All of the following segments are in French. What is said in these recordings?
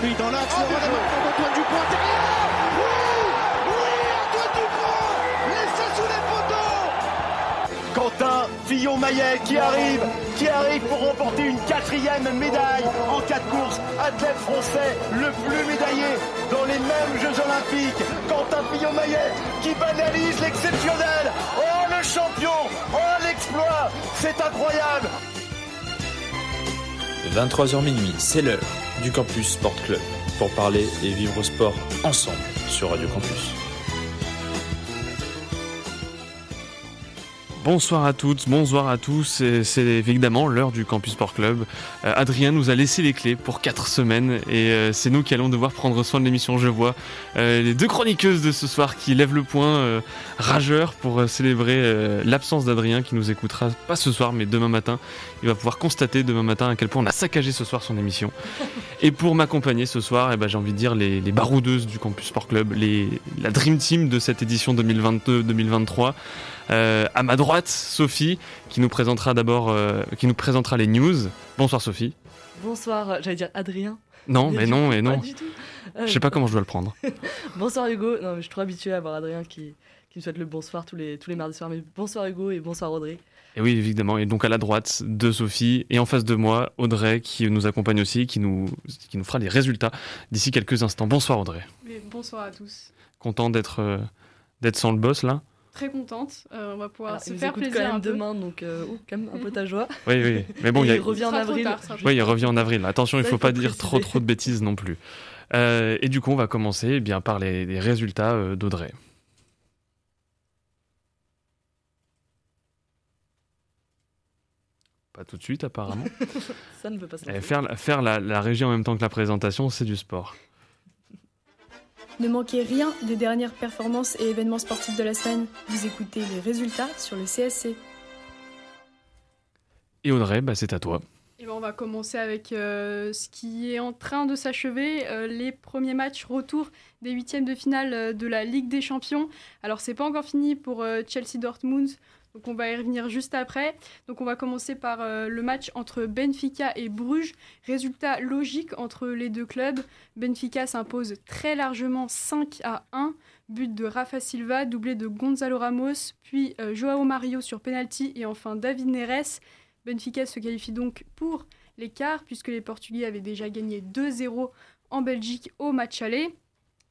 Madrid encore lui dans l'axe, oh, le relèvement d'Antoine Dupont derrière Oui Oui Antoine Dupont Laissez sous les poteaux Quentin Fillon-Maillet qui arrive qui arrive pour remporter une quatrième médaille en quatre courses. Athlète français le plus médaillé dans les mêmes Jeux Olympiques. Quentin Fillon-Maillet qui banalise l'exceptionnel. Oh le champion Oh l'exploit C'est incroyable 23h minuit, c'est l'heure du Campus Sport Club pour parler et vivre au sport ensemble sur Radio Campus. Bonsoir à toutes, bonsoir à tous. C'est évidemment l'heure du Campus Sport Club. Euh, Adrien nous a laissé les clés pour 4 semaines et euh, c'est nous qui allons devoir prendre soin de l'émission. Je vois euh, les deux chroniqueuses de ce soir qui lèvent le point rageur pour célébrer l'absence d'Adrien qui nous écoutera pas ce soir mais demain matin. Il va pouvoir constater demain matin à quel point on a saccagé ce soir son émission. Et pour m'accompagner ce soir, eh ben, j'ai envie de dire les, les, baroudeuses du Campus Sport Club, les, la Dream Team de cette édition 2022-2023. Euh, à ma droite, Sophie, qui nous présentera d'abord, euh, qui nous présentera les news. Bonsoir Sophie. Bonsoir, euh, j'allais dire Adrien. Non, mais, non, et non. Pas du tout. Je sais pas comment je dois le prendre. bonsoir Hugo. Non, je suis trop habitué à avoir Adrien qui, qui me souhaite le bonsoir tous les, tous les mardis soirs. Mais bonsoir Hugo et bonsoir Audrey. Et oui, évidemment. Et donc à la droite de Sophie et en face de moi, Audrey qui nous accompagne aussi, qui nous, qui nous fera les résultats d'ici quelques instants. Bonsoir Audrey. bonsoir à tous. Content d'être d'être sans le boss là très contente. Euh, on va pouvoir Alors, se faire plaisir quand même un demain, donc euh, oh, quand même un peu ta joie. Oui, oui. Mais bon, il, y a... il revient en avril. Tard, oui, il revient en avril. Attention, Ça, il ne faut pas dire trop trop de bêtises non plus. Euh, et du coup, on va commencer eh bien, par les, les résultats euh, d'Audrey. Pas tout de suite, apparemment. Ça ne peut pas se Eh, faire la- faire la, la régie en même temps que la présentation, c'est du sport. Ne manquez rien des dernières performances et événements sportifs de la semaine. Vous écoutez les résultats sur le CSC. Et Audrey, bah, c'est à toi. Et ben, on va commencer avec euh, ce qui est en train de s'achever, euh, les premiers matchs retour des huitièmes de finale euh, de la Ligue des Champions. Alors c'est pas encore fini pour euh, Chelsea Dortmund, donc on va y revenir juste après. Donc on va commencer par euh, le match entre Benfica et Bruges. Résultat logique entre les deux clubs. Benfica s'impose très largement 5 à 1. But de Rafa Silva, doublé de Gonzalo Ramos, puis euh, Joao Mario sur penalty et enfin David Neres. Benfica se qualifie donc pour l'écart puisque les Portugais avaient déjà gagné 2-0 en Belgique au match aller.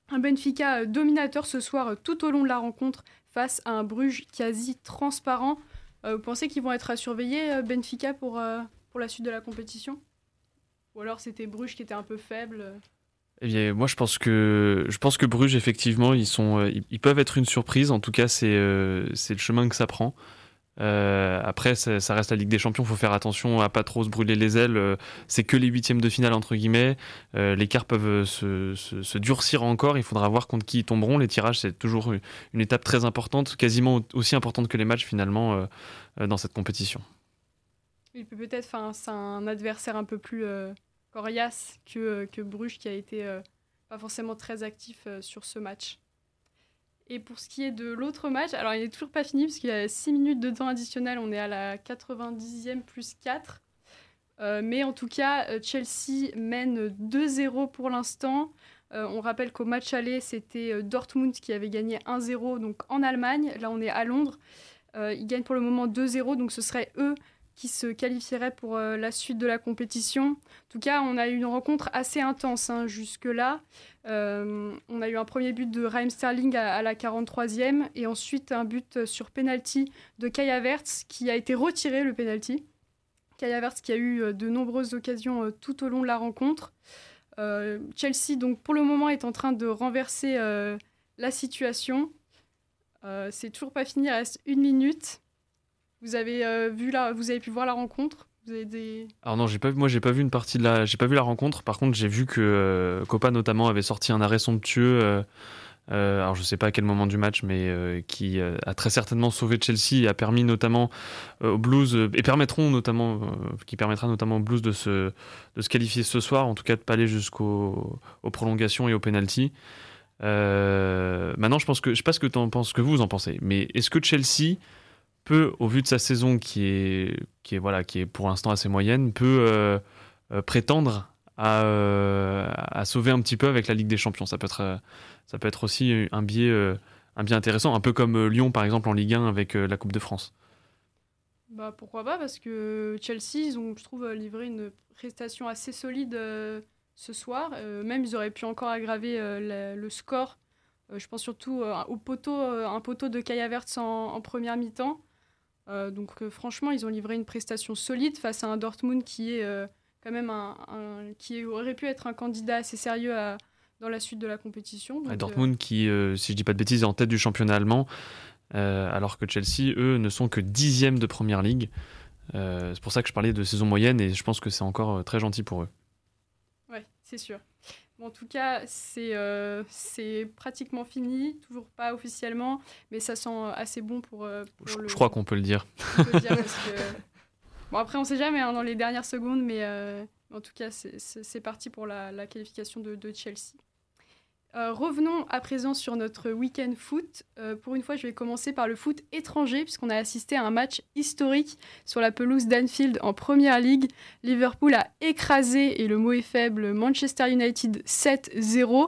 Un Benfica euh, dominateur ce soir tout au long de la rencontre face à un Bruges quasi transparent. Euh, vous pensez qu'ils vont être à surveiller euh, Benfica pour, euh, pour la suite de la compétition? Ou alors c'était Bruges qui était un peu faible euh? Eh bien, moi, je pense que je pense que Bruges, effectivement, ils sont, ils, peuvent être une surprise. En tout cas, c'est c'est le chemin que ça prend. Euh, après, ça, reste la Ligue des Champions. Faut faire attention à pas trop se brûler les ailes. Euh, C'est que les huitièmes de finale entre guillemets. Euh, les quarts peuvent se, durcir encore. Il faudra voir contre qui ils tomberont. Les tirages, c'est toujours une, étape très importante, quasiment aussi importante que les matchs finalement dans cette compétition. Il peut peut-être, enfin, c'est un adversaire un peu plus coriace que, que Bruges qui a été pas forcément très actif sur ce match. Et pour ce qui est de l'autre match, alors il n'est toujours pas fini parce qu'il y a 6 minutes de temps additionnel, on est à la 90e plus 4. Euh, mais en tout cas, euh, Chelsea mène 2-0 pour l'instant. Euh, on rappelle qu'au match aller, c'était Dortmund qui avait gagné 1-0 donc en Allemagne. Là, on est à Londres. Euh, ils gagnent pour le moment 2-0, donc ce serait eux qui se qualifieraient pour euh, la suite de la compétition. En tout cas, on a eu une rencontre assez intense hein, jusque-là. Euh, on a eu un premier but de Raheem Sterling à, la 43e et ensuite un but sur penalty de Kai Havertz qui a été retiré le penalty. Kai Havertz qui a eu euh, de nombreuses occasions tout au long de la rencontre. Chelsea, donc pour le moment, est en train de renverser la situation. C'est toujours pas fini, il reste une minute. Vous avez, euh, vu la, vous avez pu voir la rencontre? Vous avez des... Alors non, moi j'ai pas vu une partie de la, j'ai pas vu la rencontre. Par contre, j'ai vu que euh, Copa notamment avait sorti un arrêt somptueux. euh, euh, alors je sais pas à quel moment du match, mais qui a très certainement sauvé Chelsea et a permis notamment aux Blues et permettront notamment, qui permettra notamment aux Blues de se, de se qualifier ce soir, en tout cas de pas aller jusqu'aux aux prolongations et aux penalties. Maintenant, je pense que je sais pas ce t'en penses, ce que vous en pensez, mais est-ce que Chelsea peut, au vu de sa saison qui est, qui est, voilà, qui est pour l'instant assez moyenne, peut prétendre à, à, sauver un petit peu avec la Ligue des Champions. Ça peut être, ça peut être aussi un biais, un biais intéressant, un peu comme Lyon par exemple en Ligue 1 avec la Coupe de France. Bah pourquoi pas parce que Chelsea ils ont je trouve livré une prestation assez solide ce soir. Euh, même, ils auraient pu encore aggraver euh, le score. Euh, je pense surtout au poteau, un poteau de Kaya Verts en, première mi-temps. Donc, franchement, ils ont livré une prestation solide face à un Dortmund qui est quand même un, qui aurait pu être un candidat assez sérieux dans la suite de la compétition. Dortmund qui, si je dis pas de bêtises, est en tête du championnat allemand, alors que Chelsea, eux, ne sont que dixième de première ligue. c'est pour ça que je parlais de saison moyenne et je pense que c'est encore très gentil pour eux c'est sûr. En tout cas, euh, c'est pratiquement fini, toujours pas officiellement, mais ça sent assez bon pour. Euh, je, crois qu'on peut le dire. bon, après, on sait jamais hein, dans les dernières secondes, mais euh, en tout cas, c'est parti pour la, qualification de, de Chelsea. Euh, revenons à présent sur notre week-end foot. Euh, pour une fois, je vais commencer par le foot étranger, puisqu'on a assisté à un match historique sur la pelouse d'Anfield en Première League. Liverpool a écrasé, et le mot est faible, Manchester United 7-0.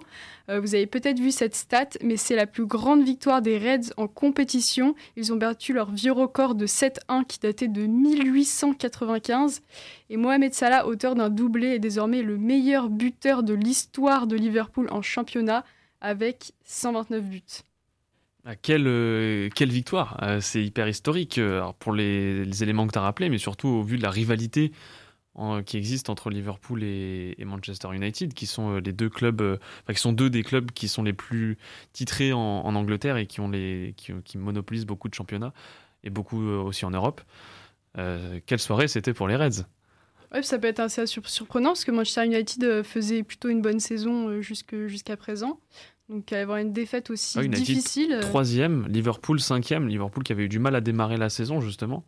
Euh, vous avez peut-être vu cette stat, mais c'est la plus grande victoire des Reds en compétition. Ils ont battu leur vieux record de 7-1 qui datait de 1895. Et Mohamed Salah, auteur d'un doublé, est désormais le meilleur buteur de l'histoire de Liverpool en championnat avec 129 buts. Ah, quelle, euh, quelle, victoire euh, C'est hyper historique pour les, les, éléments que tu as rappelés, mais surtout au vu de la rivalité qui existe entre Liverpool et, Manchester United, qui sont euh, les deux clubs, euh, qui sont deux des clubs qui sont les plus titrés en, Angleterre et qui, ont les, qui, monopolisent beaucoup de championnats et beaucoup euh, aussi en Europe. quelle soirée c'était pour les Reds Ouais, ça peut être assez surprenant parce que Manchester United faisait plutôt une bonne saison jusqu'à présent. Donc avoir une défaite aussi difficile. Troisième, Liverpool cinquième. Liverpool qui avait eu du mal à démarrer la saison justement.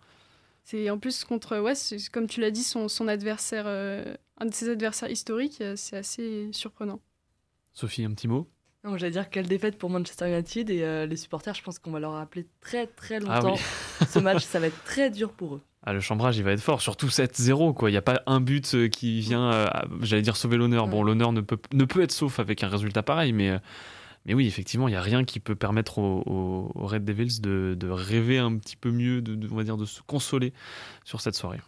C'est en plus contre, ouais, comme tu l'as dit, son, son adversaire, euh, un de ses adversaires historiques, euh, c'est assez surprenant. Sophie, un petit mot? Non, j'allais dire quelle défaite pour Manchester United et euh, les supporters, je pense qu'on va leur rappeler très très ah longtemps. Ce match, ça va être très dur pour eux. Ah, le chambrage, il va être fort, surtout 7-0. quoi. Il n'y a pas un but qui vient, j'allais dire, sauver l'honneur. Bon, l'honneur ne peut, ne peut être sauf avec un résultat pareil, mais mais oui, effectivement, il n'y a rien qui peut permettre aux, Red Devils de, rêver un petit peu mieux, de, on va dire, de se consoler sur cette soirée.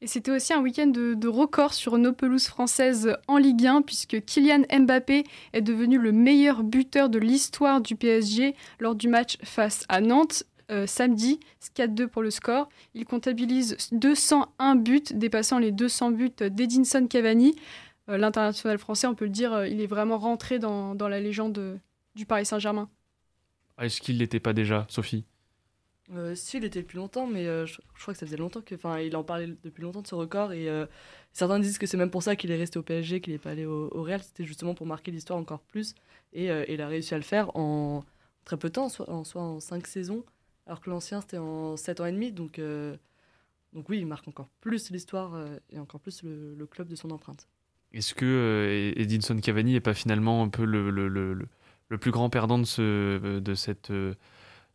Et c'était aussi un week-end de, record sur nos pelouses françaises en Ligue 1, puisque Kylian Mbappé est devenu le meilleur buteur de l'histoire du PSG lors du match face à Nantes. Euh, samedi, 4-2 pour le score. Il comptabilise 201 buts, dépassant les 200 buts d'Edinson Cavani. Euh, l'international français, on peut le dire, euh, il est vraiment rentré dans, dans la légende du Paris Saint-Germain. Ah, est-ce qu'il l'était pas déjà, Sophie? Euh, si, il était depuis longtemps, mais je, crois que ça faisait longtemps que, enfin, il en parlait depuis longtemps de ce record et certains disent que c'est même pour ça qu'il est resté au PSG, qu'il n'est pas allé au, Real. C'était justement pour marquer l'histoire encore plus et, il a réussi à le faire en très peu de temps, soit en, soit en 5 saisons, alors que l'ancien c'était en 7 ans et demi. Donc, donc oui, il marque encore plus l'histoire et encore plus le club de son empreinte. Est-ce que euh, Edinson Cavani n'est pas finalement un peu le, plus grand perdant de, ce, euh, de cette. Euh,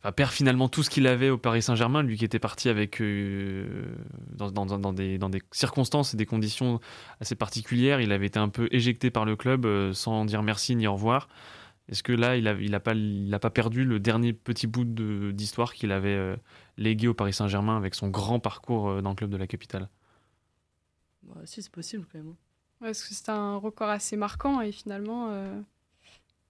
enfin, perd finalement tout ce qu'il avait au Paris Saint-Germain, lui qui était parti avec. dans, des, dans des circonstances et des conditions assez particulières. Il avait été un peu éjecté par le club sans dire merci ni au revoir. Est-ce que là, il n'a il a pas, perdu le dernier petit bout d'histoire qu'il avait légué au Paris Saint-Germain avec son grand parcours dans le club de la capitale? Bah, Si, c'est possible quand même. Parce que c'était un record assez marquant et finalement, euh,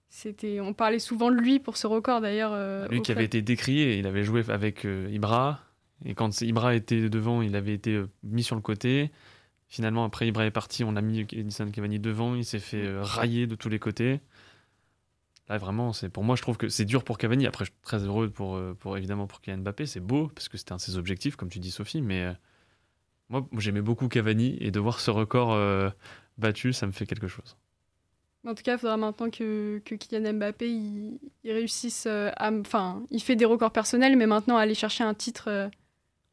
c'était, on parlait souvent de lui pour ce record d'ailleurs. Euh, lui qui avait été décrié, il avait joué avec euh, Ibra et quand Ibra était devant, il avait été mis sur le côté. Finalement, après Ibra est parti, on a mis Edison Cavani devant, il s'est fait railler de tous les côtés. Là, vraiment, c'est pour moi, je trouve que c'est dur pour Cavani. Après, je suis très heureux pour, pour évidemment pour Kylian Mbappé. C'est beau parce que c'était un de ses objectifs, comme tu dis, Sophie. Mais moi, j'aimais beaucoup Cavani et de voir ce record battu, ça me fait quelque chose. En tout cas, il faudra maintenant que, que Kylian Mbappé il, réussisse euh, à. Enfin, il fait des records personnels, mais maintenant aller chercher un titre euh,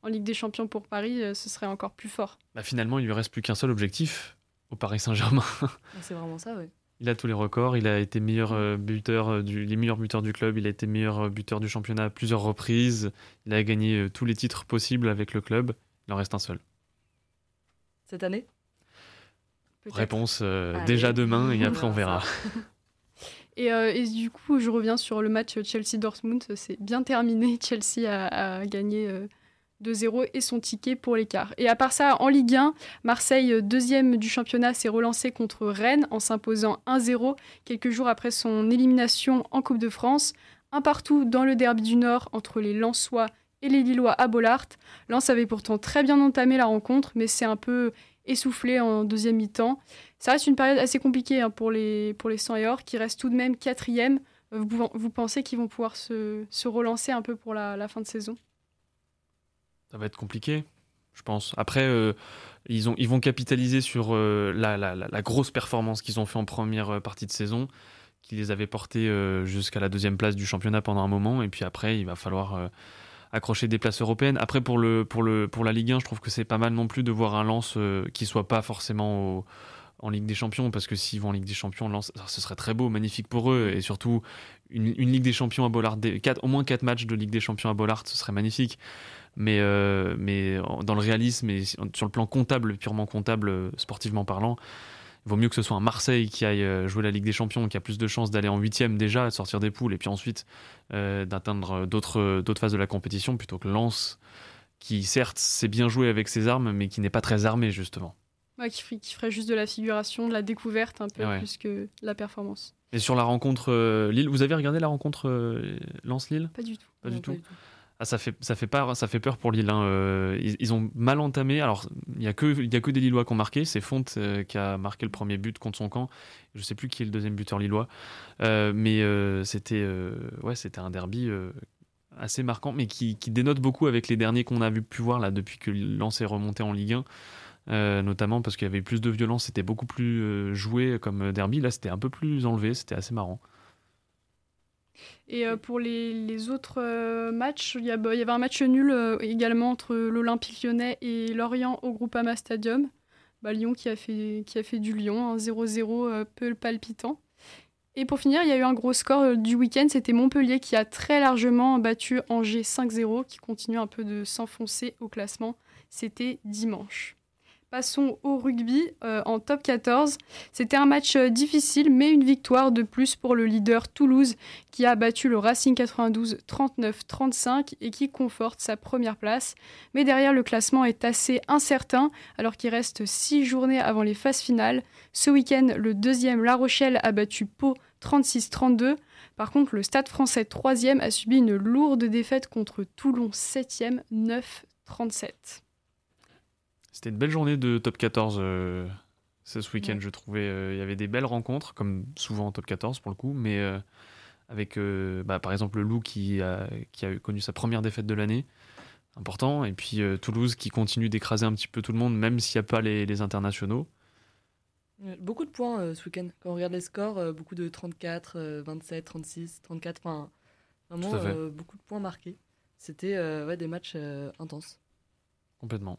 en Ligue des Champions pour Paris, euh, ce serait encore plus fort. Bah, finalement, il lui reste plus qu'un seul objectif au Paris Saint-Germain. C'est vraiment ça, oui. Il a tous les records. Il a été meilleur buteur du, les meilleurs buteurs du club. Il a été meilleur buteur du championnat à plusieurs reprises. Il a gagné tous les titres possibles avec le club. Il en reste un seul. Cette année? Réponse euh, déjà demain et après on verra. Et, euh, et du coup, je reviens sur le match Chelsea-Dortmund. C'est bien terminé. Chelsea a, a gagné euh, 2-0 et son ticket pour l'écart. Et à part ça, en Ligue 1, Marseille, euh, deuxième du championnat, s'est relancé contre Rennes en s'imposant 1-0 quelques jours après son élimination en Coupe de France. Un partout dans le derby du Nord entre les Lensois et les Lillois à Bollard. Lens avait pourtant très bien entamé la rencontre, mais c'est un peu essoufflé en deuxième mi-temps. Ça reste une période assez compliquée hein, pour les, pour les 100 et or, qui restent tout de même quatrième. Euh, Vous, pensez qu'ils vont pouvoir se, se relancer un peu pour la, fin de saison? Ça va être compliqué, je pense. Après, euh, ils, ont, ils vont capitaliser sur euh, la, la- grosse performance qu'ils ont fait en première partie de saison, qui les avait portés jusqu'à la deuxième place du championnat pendant un moment. Et puis après, il va falloir accrocher des places européennes. Après, pour, le, pour, le, pour la Ligue 1, je trouve que c'est pas mal non plus de voir un Lens euh, qui soit pas forcément en Ligue des Champions, parce que s'ils vont en Ligue des Champions, ce serait très beau, magnifique pour eux. Et surtout, une, une Ligue des Champions à Bollard, quatre- au moins 4 matchs de Ligue des Champions à Bollard, ce serait magnifique mais, euh, mais dans le réalisme et sur le plan comptable, purement comptable, euh, sportivement parlant, il vaut mieux que ce soit un Marseille qui aille euh, jouer la Ligue des Champions, qui a plus de chances d'aller en huitième déjà, de sortir des poules, et puis ensuite euh, d'atteindre d'autres d'autres phases de la compétition, plutôt que Lens, qui certes s'est bien joué avec ses armes, mais qui n'est pas très armé justement. Ouais, qui, ferait, qui ferait juste de la figuration, de la découverte un peu Ouais. plus que la performance. Et sur la rencontre euh, Lille, vous avez regardé la rencontre euh, Lens-Lille? Pas du tout. Pas Non, du tout. du Ah, ça fait ça peur pour Lille. hein. Euh, ils, ont mal entamé. Alors il y a que des Lillois qui ont marqué. C'est Fonte euh, qui a marqué le premier but contre son camp. Je sais plus qui est le deuxième buteur lillois, Euh, mais c'était ouais c'était un derby assez marquant, mais qui, dénote beaucoup avec les derniers qu'on a vu pu voir là depuis que Lens est remonté en Ligue 1. euh, notamment parce qu'il y avait plus de violence, c'était beaucoup plus joué comme derby. Là, c'était un peu plus enlevé, c'était assez marrant. Et euh, pour les, les autres euh, matchs, il y, a- bah, y avait un match nul euh, également entre l'Olympique lyonnais et Lorient au Groupama Stadium. Bah, Lyon qui a fait, qui a fait du Lyon, un 0-0 euh, peu palpitant. Et pour finir, il y a eu un gros score du week-end, c'était Montpellier qui a très largement battu Angers 5-0, qui continue un peu de s'enfoncer au classement. C'était dimanche. Passons au rugby euh, en top 14. C'était un match euh, difficile, mais une victoire de plus pour le leader Toulouse qui a battu le Racing 92 39-35 et qui conforte sa première place. Mais derrière, le classement est assez incertain alors qu'il reste six journées avant les phases finales. Ce week-end, le deuxième La Rochelle a battu Pau 36-32. Par contre, le Stade français 3e a subi une lourde défaite contre Toulon 7e 9-37. C'était une belle journée de top 14 euh, ce week-end, Ouais. je trouvais. euh, Il y avait des belles rencontres, comme souvent en top 14 pour le coup, mais euh, avec bah, par exemple le Loup qui a, qui a connu sa première défaite de l'année, important, et puis Toulouse qui continue d'écraser un petit peu tout le monde, même s'il n'y a pas les, les internationaux. Beaucoup de points ce week-end. Quand on regarde les scores, beaucoup de 34, euh, 27, 36, 34. Enfin, vraiment beaucoup de points marqués. C'était ouais, des matchs intenses. Complètement.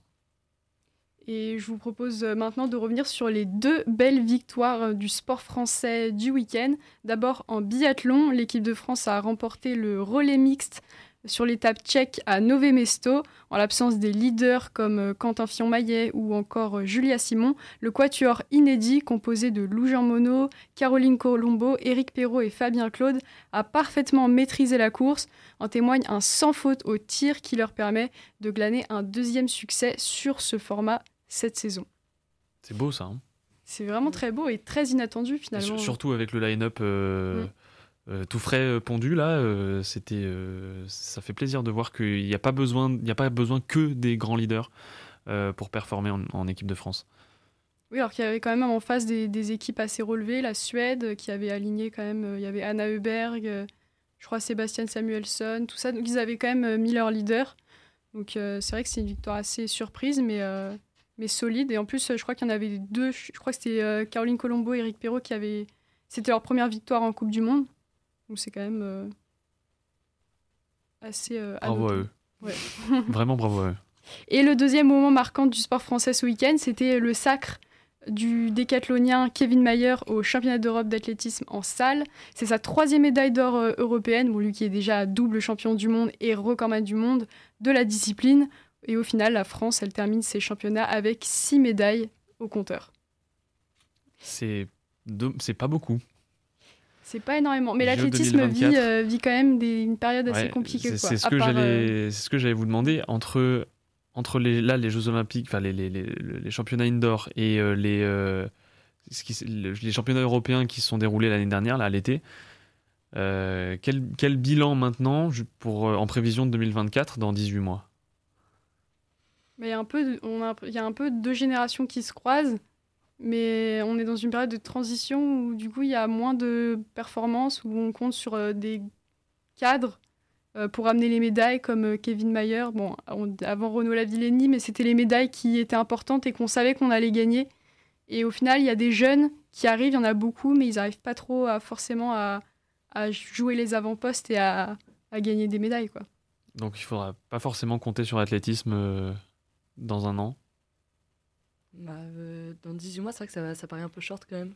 Et je vous propose euh, maintenant de revenir sur les deux belles victoires euh, du sport français du week-end. D'abord en biathlon, l'équipe de France a remporté le relais mixte sur l'étape tchèque à Nové Mesto. En l'absence des leaders comme euh, Quentin Fillon-Maillet ou encore Julia Simon, le quatuor inédit composé de Lou Jean Monod, Caroline Colombo, Éric Perrault et Fabien Claude a parfaitement maîtrisé la course. En témoigne un sans faute au tir qui leur permet de glaner un deuxième succès sur ce format cette saison. C'est beau ça. hein. C'est vraiment très beau et très inattendu finalement. sur- surtout avec le line-up euh, euh, tout frais euh, pondu là, euh, c'était, ça fait plaisir de voir qu'il n'y a pas besoin, il n'y a pas besoin que des grands leaders pour performer en, en équipe de France. Oui, alors qu'il y avait quand même en face des, des équipes assez relevées. La Suède qui avait aligné quand même, il y avait Anna Heuberg, je crois Sébastien Samuelsson, tout ça. Donc ils avaient quand même mis leur leader. Donc c'est vrai que c'est une victoire assez surprise, mais, mais solide. Et en plus, euh, je crois qu'il y en avait deux. Je crois que c'était euh, Caroline Colombo et Eric Perrault qui avaient. C'était leur première victoire en Coupe du Monde. Donc c'est quand même euh, assez. Bravo à eux. Ouais. Vraiment bravo à eux. Et le deuxième moment marquant du sport français ce week-end, c'était le sacre du décathlonien Kevin Mayer au championnat d'Europe d'athlétisme en salle. C'est sa troisième médaille d'or européenne, bon, lui qui est déjà double champion du monde et recordman du monde de la discipline. Et au final, la France, elle termine ses championnats avec six médailles au compteur. C'est pas beaucoup. C'est pas énormément. Mais l'athlétisme vit, euh, vit, quand même des, une période assez compliquée. C'est ce, euh, ce, que j'allais vous demander. Entre entre les, là, les Jeux Olympiques, enfin les, les, les, championnats indoor et euh, les, euh, les championnats européens qui se sont déroulés l'année dernière, là, à l'été, quel, quel, bilan maintenant pour, en prévision de 2024 dans 18 mois? Il y, a un peu on a, y a un peu deux générations qui se croisent, mais on est dans une période de transition où du coup il y a moins de performances, où on compte sur des cadres euh, pour amener les médailles comme euh, Kevin Mayer. Bon, avant Renaud Lavillenie, mais c'était les médailles qui étaient importantes et qu'on savait qu'on allait gagner. Et au final, il y a des jeunes qui arrivent, il y en a beaucoup, mais ils n'arrivent pas trop à, forcément à, jouer les avant-postes et à, gagner des médailles. Quoi. Donc il faudra pas forcément compter sur l'athlétisme euh, dans un an bah, Dans 18 mois, c'est vrai que ça, ça paraît un peu short quand même.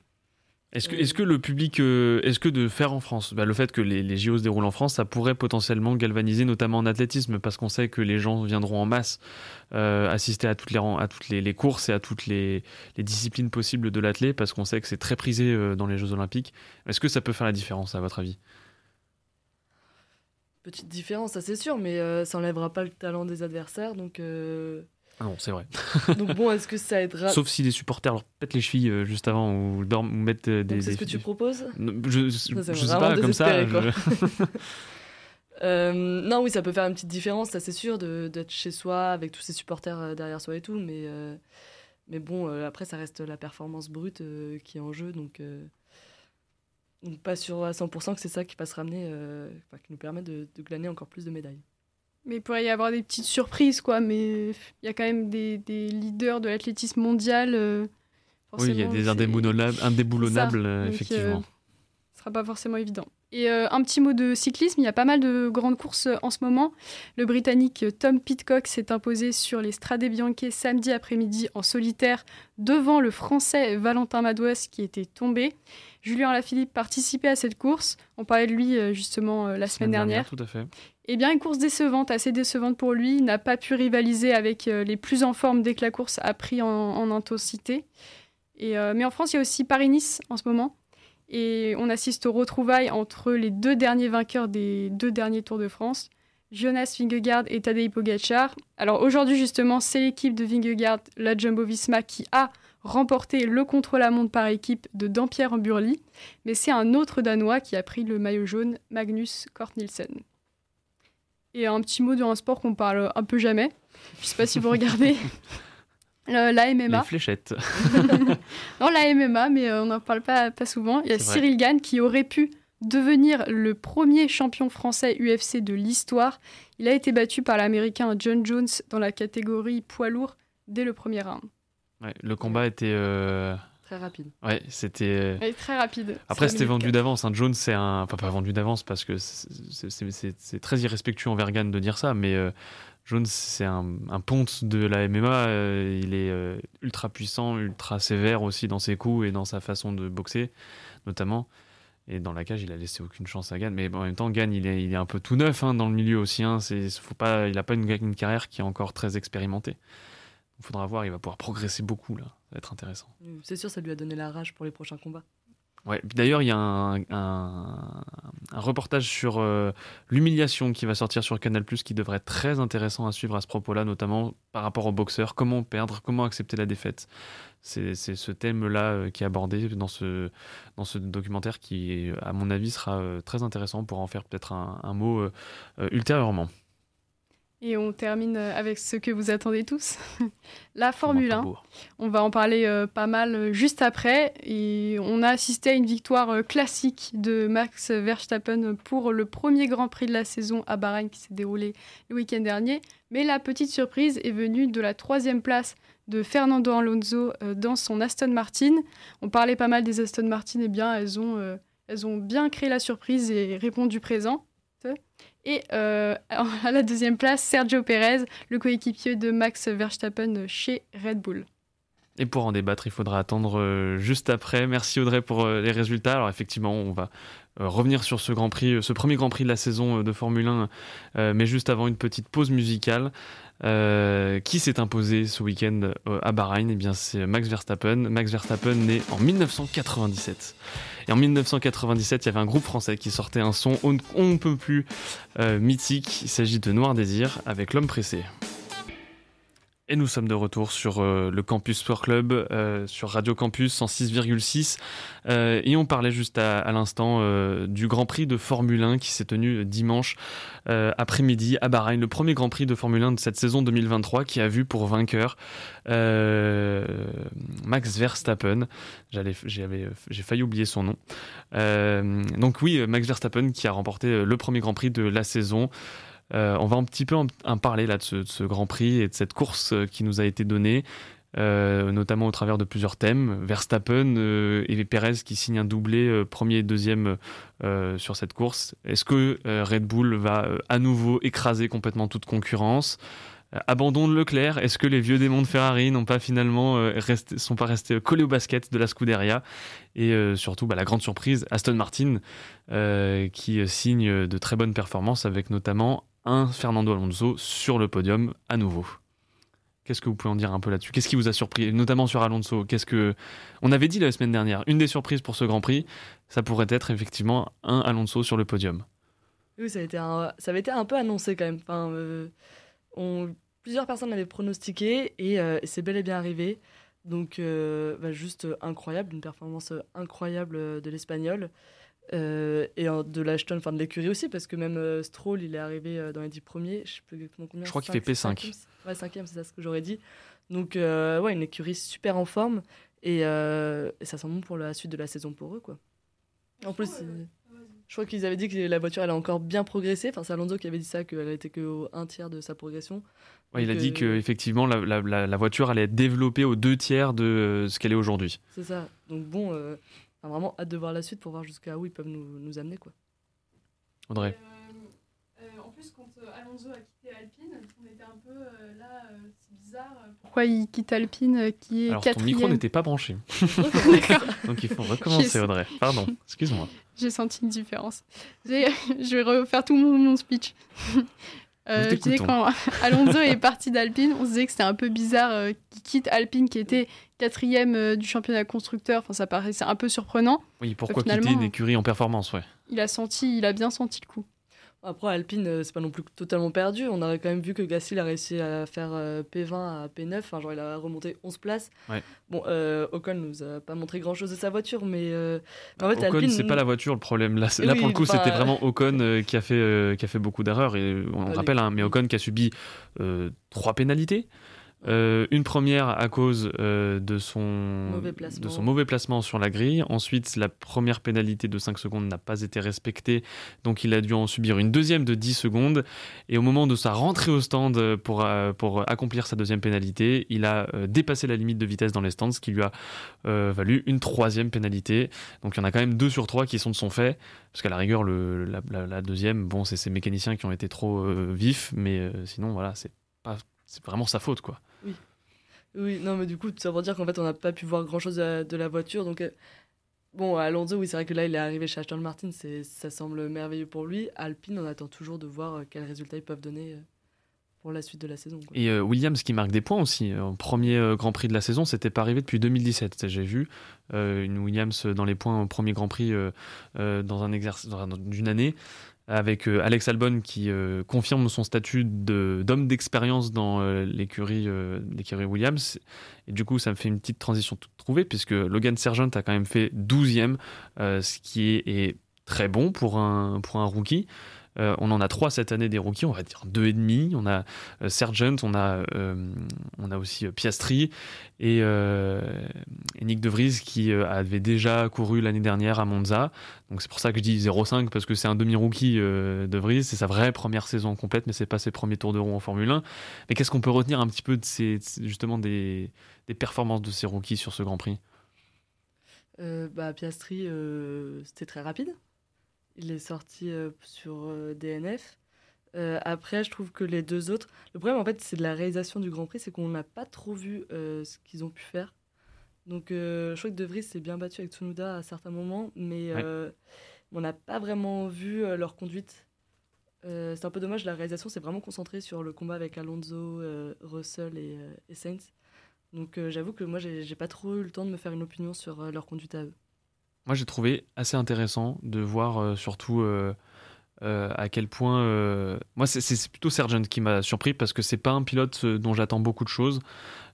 Est-ce que, est que, le public, euh, est-ce que de faire en France, bah, le fait que les, les, JO se déroulent en France, ça pourrait potentiellement galvaniser, notamment en athlétisme, parce qu'on sait que les gens viendront en masse euh, assister à toutes les, à toutes les, courses et à toutes les, disciplines possibles de l'athlète, parce qu'on sait que c'est très prisé euh, dans les Jeux Olympiques. Est-ce que ça peut faire la différence, à votre avis? Petite différence, ça c'est sûr, mais ça n'enlèvera pas le talent des adversaires, donc ah non, c'est vrai. Donc bon, est-ce que ça aidera Sauf si les supporters leur pètent les chevilles euh, juste avant ou, dorment, ou mettent euh, des. C'est ce que tu proposes Je, je, sais pas, comme ça. euh, non, oui, ça peut faire une petite différence, ça c'est sûr, d'être chez soi avec tous ses supporters derrière soi et tout, mais, mais bon, après, ça reste la performance brute qui est en jeu, donc, donc pas sûr à 100% que c'est ça qui va se ramener, qui nous permet de, de glaner encore plus de médailles. Mais il pourrait y avoir des petites surprises, quoi. Mais il y a quand même des, des leaders de l'athlétisme mondial. Euh, oui, il y a des indéboulonnables, euh, effectivement. ce ne sera pas forcément évident. Et euh, un petit mot de cyclisme, il y a pas mal de grandes courses en ce moment. Le Britannique Tom Pitcock s'est imposé sur les Strade Bianche samedi après-midi en solitaire devant le Français Valentin Madouas qui était tombé. Julien Lafilippe participait à cette course. On parlait de lui justement la, semaine, dernière. dernière. Tout à fait. Eh bien, une course décevante, assez décevante pour lui. Il n'a pas pu rivaliser avec euh, les plus en forme dès que la course a pris en, intensité. Et, euh, mais en France, il y a aussi Paris-Nice en ce moment. Et on assiste aux retrouvailles entre les deux derniers vainqueurs des deux derniers Tours de France, Jonas Vingegaard et Tadej Pogacar. Alors aujourd'hui, justement, c'est l'équipe de Vingegaard, la Jumbo-Visma, qui a remporté le contre-la-montre par équipe de Dampierre en Burly. Mais c'est un autre Danois qui a pris le maillot jaune, Magnus Kort Nielsen. Et un petit mot d'un sport qu'on parle un peu jamais. Je sais pas si vous regardez. Euh, la MMA. Les fléchettes. non, la MMA, mais euh, on n'en parle pas, pas souvent. Il y a Cyril Gann qui aurait pu devenir le premier champion français UFC de l'histoire. Il a été battu par l'américain John Jones dans la catégorie poids lourd dès le premier round. Ouais, le combat était euh, Très rapide. Ouais, c'était. très rapide. Après, c'était vendu d'avance. Hein. Jones, c'est un. Enfin, pas vendu d'avance parce que c'est très irrespectueux envers Gann de dire ça, mais euh, Jones, c'est un, un, ponte de la MMA. Euh, il est euh, ultra puissant, ultra sévère aussi dans ses coups et dans sa façon de boxer, notamment. Et dans la cage, il a laissé aucune chance à Gann. Mais en même temps, Gann, il est, un peu tout neuf hein, dans le milieu aussi. Hein. Pas, il n'a pas une, une carrière qui est encore très expérimentée. Il faudra voir, il va pouvoir progresser beaucoup là. Ça va être intéressant. C'est sûr, ça lui a donné la rage pour les prochains combats. Ouais. D'ailleurs, il y a un, reportage sur euh, l'humiliation qui va sortir sur Canal qui devrait être très intéressant à suivre à ce propos-là, notamment par rapport aux boxeurs. Comment perdre, comment accepter la défaite? C'est ce thème-là euh, qui est abordé dans ce, documentaire qui, à mon avis, sera euh, très intéressant pour en faire peut-être un, mot ultérieurement. Et on termine euh, avec ce que vous attendez tous, la Formule 1. On va en parler euh, pas mal euh, juste après. Et on a assisté à une victoire classique de Max Verstappen pour le premier Grand Prix de la saison à Bahreïn qui s'est déroulé le week-end dernier. Mais la petite surprise est venue de la troisième place de Fernando Alonso dans son Aston Martin. On parlait pas mal des Aston Martin, et eh bien elles ont, elles ont bien créé la surprise et répondu présent. Et euh, à la deuxième place, Sergio Perez, le coéquipier de Max Verstappen chez Red Bull. Et pour en débattre, il faudra attendre juste après. Merci Audrey pour les résultats. Alors effectivement, on va revenir sur ce Grand Prix, ce premier Grand Prix de la saison de Formule 1, mais juste avant une petite pause musicale. Qui s'est imposé ce week-end à Bahreïn? Eh bien, c'est Max Verstappen. Max Verstappen né en 1997. Et en 1997, il y avait un groupe français qui sortait un son on ne peut plus euh, mythique. Il s'agit de Noir Désir avec L'homme pressé. Et nous sommes de retour sur euh, le Campus Sport Club, euh, sur Radio Campus 106,6. Euh, et on parlait juste à, l'instant du Grand Prix de Formule 1 qui s'est tenu dimanche après-midi à Bahreïn. Le premier Grand Prix de Formule 1 de cette saison 2023 qui a vu pour vainqueur Max Verstappen. J'ai failli oublier son nom. donc oui, Max Verstappen qui a remporté le premier Grand Prix de la saison. Euh, on va un petit peu en, parler là de ce, Grand Prix et de cette course euh, qui nous a été donnée, euh, notamment au travers de plusieurs thèmes. Verstappen et Perez qui signent un doublé premier et deuxième sur cette course. Est-ce que Red Bull va à nouveau écraser complètement toute concurrence? Abandon de Leclerc, est-ce que les vieux démons de Ferrari n'ont pas finalement sont pas restés collés au basket de la Scuderia? Et surtout bah, la grande surprise Aston Martin qui signe de très bonnes performances avec notamment un Fernando Alonso sur le podium à nouveau. Qu'est-ce que vous pouvez en dire un peu là-dessus? Qu'est-ce qui vous a surpris, notamment sur Alonso? Qu'est-ce que on avait dit la semaine dernière Une des surprises pour ce Grand Prix, ça pourrait être effectivement un Alonso sur le podium. Oui, ça, a été ça avait été un peu annoncé quand même. Enfin, euh, plusieurs personnes l'avaient pronostiqué et, euh, c'est bel et bien arrivé. Donc, euh, bah, juste incroyable, une performance incroyable de l'Espagnol. Euh, et de l'Ashton, enfin de l'écurie aussi, parce que même euh, Stroll, il est arrivé euh, dans les 10 premiers. Je sais plus combien. Je crois qu'il fait P5. Ouais, 5 c'est ça ce que j'aurais dit. Donc, ouais, une écurie super en forme. Et, et, ça sent bon pour la suite de la saison pour eux, quoi. En plus, je crois qu'ils avaient dit que la voiture, elle a encore bien progressé. Enfin, c'est Alonso qui avait dit ça, qu'elle était qu'au un tiers de sa progression. Ouais, il a dit que effectivement la, la, la, voiture allait être développée aux deux tiers de ce qu'elle est aujourd'hui. C'est ça. Donc bon, vraiment hâte de voir la suite pour voir jusqu'à où ils peuvent nous, nous amener. Quoi. Audrey. Euh, euh, en plus, quand euh, Alonso a quitté Alpine, on était un peu là, c'est bizarre. Pourquoi il quitte Alpine qui est Alors, quatrième ton micro n'était pas branché. Donc il faut recommencer, Audrey. Pardon, excuse-moi. J'ai senti une différence. Je vais refaire tout mon, mon speech. Euh, quand Alonso est parti d'Alpine, on se disait que c'était un peu bizarre euh, qu'il quitte Alpine qui était quatrième euh, du championnat constructeur. Enfin, ça paraissait un peu surprenant. Oui, pourquoi quitter une écurie en performance, ouais. Il a senti, il a bien senti le coup. Après, Alpine, euh, c'est pas non plus totalement perdu. On aurait quand même vu que Gasly a réussi à faire euh, P20 à P9. Enfin, genre, il a remonté 11 places. Bon, euh, Ocon nous a pas montré grand chose de sa voiture, mais. en fait, Ocon, c'est pas la voiture le problème. Là, là pour le coup, c'était vraiment Ocon qui, a fait, qui a fait beaucoup d'erreurs. Et on rappelle, hein, mais Ocon qui a subi trois pénalités. Euh, une première à cause euh, de, son mauvais de son mauvais placement sur la grille. Ensuite, la première pénalité de 5 secondes n'a pas été respectée, donc il a dû en subir une deuxième de 10 secondes. Et au moment de sa rentrée au stand pour, euh, pour accomplir sa deuxième pénalité, il a dépassé la limite de vitesse dans les stands, ce qui lui a valu une troisième pénalité. Donc il y en a quand même deux sur trois qui sont de son fait, parce qu'à la rigueur, le, la, deuxième, bon, c'est ces mécaniciens qui ont été trop vifs, mais sinon, voilà, c'est pas c'est vraiment sa faute, quoi. Oui. Oui, non, mais du coup, ça veut dire qu'en fait, on n'a pas pu voir grand-chose de, la voiture. Donc, euh, bon, Alonso, oui, c'est vrai que là, il est arrivé chez Aston Martin, ça semble merveilleux pour lui. Alpine, on attend toujours de voir euh, quels résultats ils peuvent donner euh, pour la suite de la saison. Et Williams qui marque des points aussi. En premier Grand Prix de la saison, c'était pas arrivé depuis 2017. J'ai vu une Williams dans les points au premier Grand Prix dans un exercice d'une année avec euh, Alex Albon qui euh, confirme son statut d'homme d'expérience dans euh, l'écurie Williams. Et du coup, ça me fait une petite transition trouvée, puisque Logan Sergent a quand même fait 12e, ce qui est, très bon pour un rookie. Euh, on en a trois cette année des rookies, on va dire deux et demi. On a euh, Sergent, on a, euh, on a aussi Piastri et, Nick De Vries qui avait déjà couru l'année dernière à Monza. Donc c'est pour ça que je dis 0,5 parce que c'est un demi-rookie De Vries, c'est sa vraie première saison complète, mais c'est pas ses premiers tours de roue en Formule 1. Mais qu'est-ce qu'on peut retenir un petit peu de ces, justement des, performances de ces rookies sur ce Grand Prix? Bah, Piastri, c'était très rapide. Il est sorti euh, sur euh, DNF. Euh, après, je trouve que les deux autres. Le problème, en fait, c'est de la réalisation du Grand Prix, c'est qu'on n'a pas trop vu ce qu'ils ont pu faire. Donc je crois que De Vries s'est bien battu avec Tsunoda à certains moments, mais on n'a pas vraiment vu leur conduite. c'est un peu dommage, la réalisation s'est vraiment concentrée sur le combat avec Alonso, Russell et, et Sainz. Donc j'avoue que moi j'ai pas trop eu le temps de me faire une opinion sur leur conduite à eux. Moi j'ai trouvé assez intéressant de voir surtout euh, à quel point. Euh, moi, c'est plutôt Sergeant qui m'a surpris parce que c'est pas un pilote euh, dont j'attends beaucoup de choses.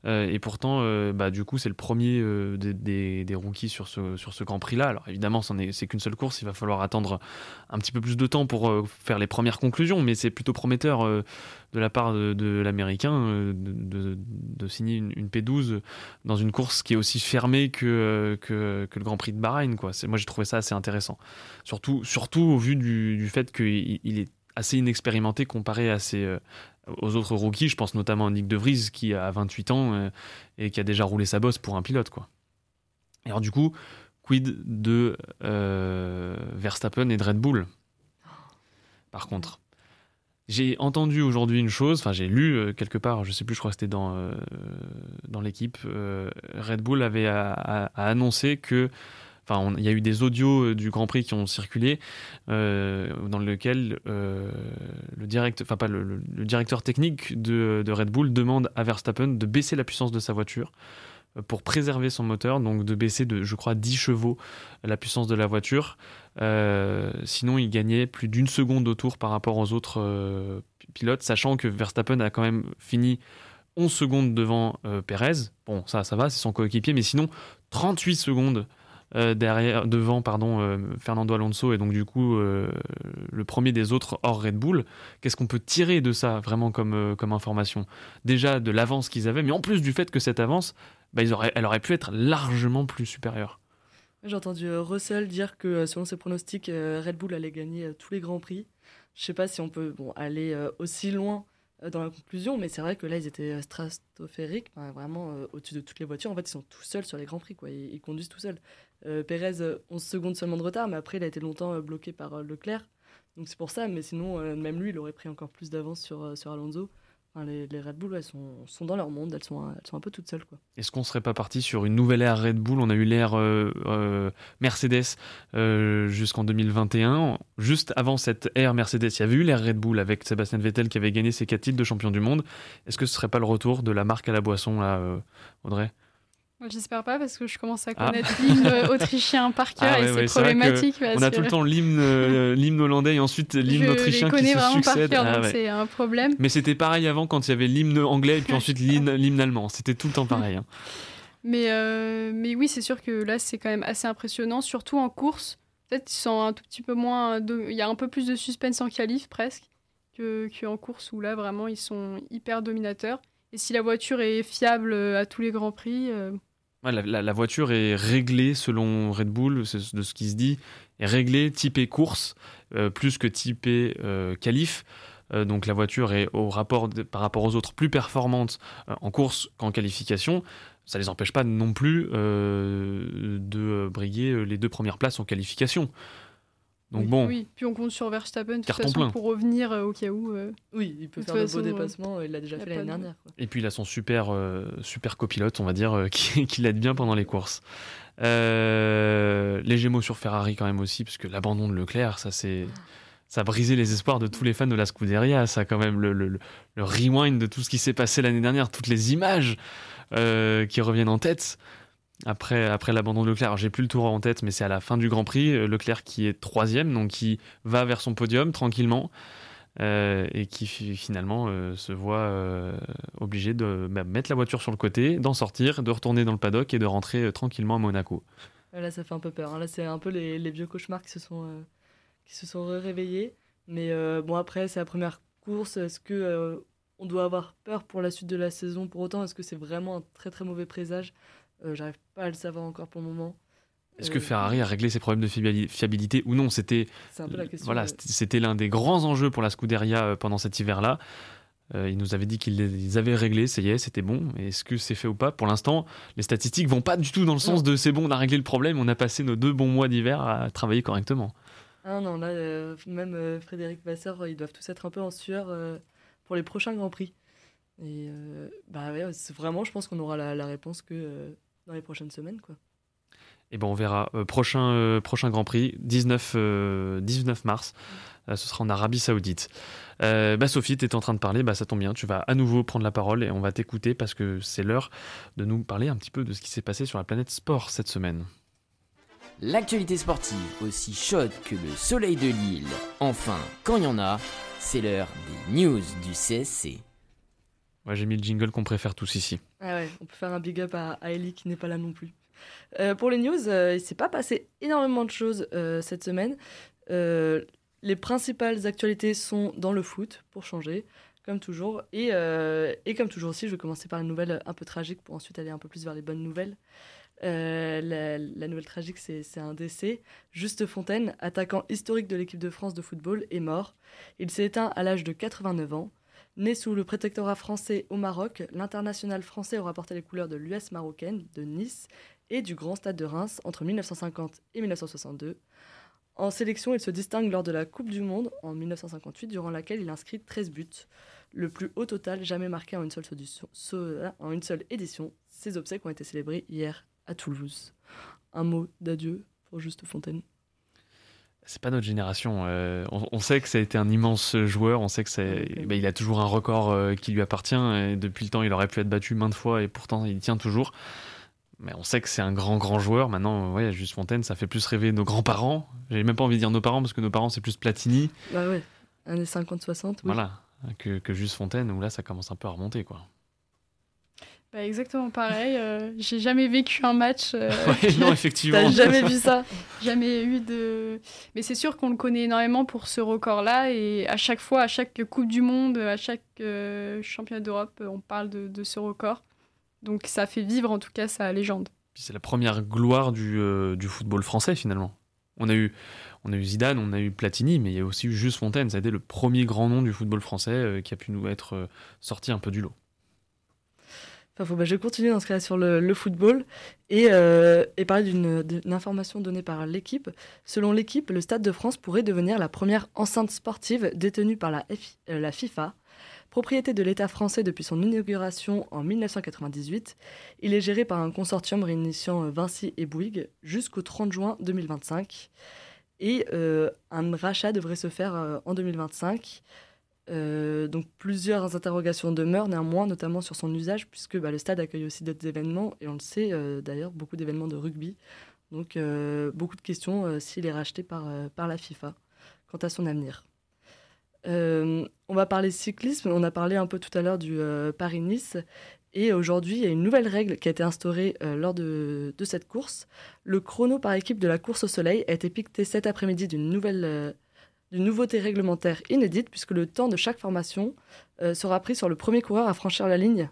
Euh, et pourtant, euh, bah, du coup, c'est le premier euh, des, des, rookies sur ce, sur ce Grand Prix-là. Alors évidemment, c'est qu'une seule course, il va falloir attendre un petit peu plus de temps pour faire les premières conclusions, mais c'est plutôt prometteur de la part de, l'Américain de, de, signer une, P12 dans une course qui est aussi fermée que, que, que le Grand Prix de Bahreïn. Quoi. Moi, j'ai trouvé ça assez intéressant. Surtout, surtout au vu du, du fait qu'il il est assez inexpérimenté comparé à ses, aux autres rookies. Je pense notamment à Nick De Vries qui a 28 ans euh, et qui a déjà roulé sa bosse pour un pilote. Quoi. Alors du coup, quid de euh, Verstappen et de Red Bull? Par contre, j'ai entendu aujourd'hui une chose, enfin j'ai lu euh, quelque part, je sais plus, je crois que c'était dans, dans l'équipe, Red Bull avait annoncé que Enfin, il y a eu des audios euh, du Grand Prix qui ont circulé euh, dans lequel euh, le, directeur technique de, Red Bull demande à Verstappen de baisser la puissance de sa voiture pour préserver son moteur, donc de baisser de, je crois, 10 chevaux la puissance de la voiture. sinon, il gagnait plus d'une seconde au tour par rapport aux autres pilotes, sachant que Verstappen a quand même fini 11 secondes devant Perez. Bon, ça, ça va, c'est son coéquipier, mais sinon, 38 secondes euh, derrière, devant pardon, euh, Fernando Alonso et donc du coup euh, le premier des autres hors Red Bull. Qu'est-ce qu'on peut tirer de ça vraiment comme, comme information? Déjà de l'avance qu'ils avaient, mais en plus du fait que cette avance, bah, ils auraient, elle aurait pu être largement plus supérieure. J'ai entendu Russell dire que selon ses pronostics, Red Bull allait gagner tous les grands prix. Je sais pas si on peut bon, aller aussi loin dans la conclusion, mais c'est vrai que là, ils étaient stratosphériques, vraiment au-dessus de toutes les voitures. En fait, ils sont tout seuls sur les grands prix, quoi. Ils conduisent tout seuls. Euh, Pérez, 11 euh, secondes seulement de retard, mais après, il a été longtemps euh, bloqué par Leclerc. Donc c'est pour ça, mais sinon, même lui, il aurait pris encore plus d'avance sur, sur Alonso. les, Red Bull, elles sont, dans leur monde, elles sont, elles sont un peu toutes seules. Est-ce qu'on serait pas parti sur une nouvelle ère Red Bull? On a eu l'ère Mercedes jusqu'en 2021. Juste avant cette ère Mercedes, il y avait eu l'ère Red Bull avec Sébastien Vettel qui avait gagné ses quatre titres de champion du monde. Est-ce que ce serait pas le retour de la marque à la boisson, là, Audrey? J'espère pas parce que je commence à ah. connaître l'hymne autrichien par cœur ah et c'est problématique. on a tout le temps l'hymne euh, l'hymne hollandais et ensuite l'hymne autrichien qui se succèdent. Par cœur, ah c'est un problème. Mais c'était pareil avant quand il y avait l'hymne anglais et puis ensuite l'hymne allemand. C'était tout le temps pareil. Hein. Mais, euh, mais oui, c'est sûr que là c'est quand même assez impressionnant, surtout en course. Peut-être qu'ils sont un tout petit peu moins. Il y a un peu plus de suspense en qualif presque que, que en course où là vraiment ils sont hyper dominateurs. Et si la voiture est fiable à tous les grands prix, euh, la, voiture est réglée selon Red Bull, de ce qui se dit, est réglée typée course euh, plus que typée euh, qualif. Euh, donc la voiture est au rapport par rapport aux autres plus performante en course qu'en qualification. Ça ne les empêche pas non plus de briguer les deux premières places en qualification. Donc oui, bon. Oui, puis on compte sur Verstappen de toute façon pour revenir euh, au cas où. Euh, oui, il peut faire de beaux dépassements, il l'a déjà fait l'année dernière. Et puis il a son super, euh, super copilote, on va dire, qui, qui l'aide bien pendant les courses. les Gémeaux sur Ferrari quand même aussi, parce que l'abandon de Leclerc, ça c'est. Ça a brisé les espoirs de tous les fans de la Scuderia. Ça a quand même le, le, le rewind de tout ce qui s'est passé l'année dernière, toutes les images qui reviennent en tête après, après l'abandon de Leclerc. J'ai plus le tour en tête, mais c'est à la fin du Grand Prix. Euh, Leclerc qui est troisième, donc qui va vers son podium tranquillement. Euh, et qui finalement euh, se voit obligé de bah, mettre la voiture sur le côté, d'en sortir, de retourner dans le paddock et de rentrer tranquillement à Monaco. Là, ça fait un peu peur. Hein. Là, c'est un peu les, vieux cauchemars qui se sont, qui se sont réveillés. Mais bon, après, c'est la première course. Est-ce que on doit avoir peur pour la suite de la saison? Pour autant, est-ce que c'est vraiment un très très mauvais présage? J'arrive pas à le savoir encore pour le moment. Est-ce que euh, Ferrari a réglé ses problèmes de fiabilité ou non? C'était voilà, c'était l'un des grands enjeux pour la Scuderia euh, pendant cet hiver-là. il nous avait dit qu'ils les avaient réglés, ça y est, c'était bon. Est-ce que c'est fait ou pas? Pour l'instant, les statistiques vont pas du tout dans le sens de c'est bon, on a réglé le problème, on a passé nos deux bons mois d'hiver à travailler correctement. Ah non, là, même Frédéric Vasseur, ils doivent tous être un peu en sueur pour les prochains Grands Prix. Et bah ouais, vraiment, je pense qu'on aura la, la réponse que dans les prochaines semaines. Quoi. Et bon, on verra. prochain, prochain Grand Prix, 19, 19 mars. ce sera en Arabie Saoudite. bah Sophie, tu es en train de parler, bah ça tombe bien, tu vas à nouveau prendre la parole et on va t'écouter parce que c'est l'heure de nous parler un petit peu de ce qui s'est passé sur la planète sport cette semaine. L'actualité sportive aussi chaude que le soleil de Lille. Enfin, quand il y en a, c'est l'heure des news du CSC. Ouais, j'ai mis le jingle qu'on préfère tous ici. Ah on peut faire un big up à, Ellie qui n'est pas là non plus. Euh, pour les news, euh, il s'est pas passé énormément de choses euh, cette semaine. les principales actualités sont dans le foot, pour changer, comme toujours. Et, comme toujours aussi, je vais commencer par une nouvelle un peu tragique pour ensuite aller un peu plus vers les bonnes nouvelles. La, nouvelle tragique, c'est un décès. Juste Fontaine, attaquant historique de l'équipe de France de football, est mort. Il s'est éteint à l'âge de 89 ans. Né sous le protectorat français au Maroc, l'international français aura porté les couleurs de l'US marocaine, de Nice et du Grand Stade de Reims entre 1950 et 1962. En sélection, il se distingue lors de la Coupe du Monde en 1958, durant laquelle il inscrit 13 buts, le plus haut total jamais marqué en une seule, en édition. Ses obsèques ont été célébrées hier à Toulouse. Un mot d'adieu pour Juste Fontaine c'est pas notre génération. Euh, on, sait que ça a été un immense joueur. On sait que c'est, bah, il a toujours un record euh, qui lui appartient. Et depuis le temps, il aurait pu être battu maintes fois et pourtant il tient toujours. Mais on sait que c'est un grand, grand joueur. Maintenant, ouais, Juste Fontaine, ça fait plus rêver nos grands-parents. J'ai même pas envie de dire nos parents parce que nos parents, c'est plus Platini. Bah ouais, années 50-60. Voilà, que, que Juste Fontaine, où là, ça commence un peu à remonter, quoi. Bah, exactement pareil. Euh, j'ai jamais vécu un match. Euh, non, effectivement. T'as jamais vu ça Jamais eu de. Mais c'est sûr qu'on le connaît énormément pour ce record-là. Et à chaque fois, à chaque Coupe du Monde, à chaque euh, championnat d'Europe, on parle de, de, ce record. Donc ça fait vivre en tout cas sa légende. C'est la première gloire du, du, football français finalement. On a, eu, on a eu Zidane, on a eu Platini, mais il y a aussi eu Juste Fontaine. Ça a été le premier grand nom du football français qui a pu nous être sorti un peu du lot. Enfin, bah, je vais continuer dans ce cas sur le, football et, euh, parler d'une information donnée par l'équipe. Selon l'équipe, le Stade de France pourrait devenir la première enceinte sportive détenue par la, euh, FIFA. Propriété de l'État français depuis son inauguration en 1998, il est géré par un consortium réunissant Vinci et Bouygues jusqu'au 30 juin 2025. Et euh, un rachat devrait se faire en 2025. Euh, donc plusieurs interrogations demeurent néanmoins, notamment sur son usage, puisque bah, le stade accueille aussi d'autres événements, et on le sait euh, d'ailleurs, beaucoup d'événements de rugby. Donc euh, beaucoup de questions s'il est racheté par, par la FIFA quant à son avenir. on va parler cyclisme, on a parlé un peu tout à l'heure du Paris-Nice, et aujourd'hui il y a une nouvelle règle qui a été instaurée lors de, cette course. Le chrono par équipe de la course au soleil a été piqueté cet après-midi d'une nouvelle d'une nouveauté réglementaire inédite puisque le temps de chaque formation euh, sera pris sur le premier coureur à franchir la ligne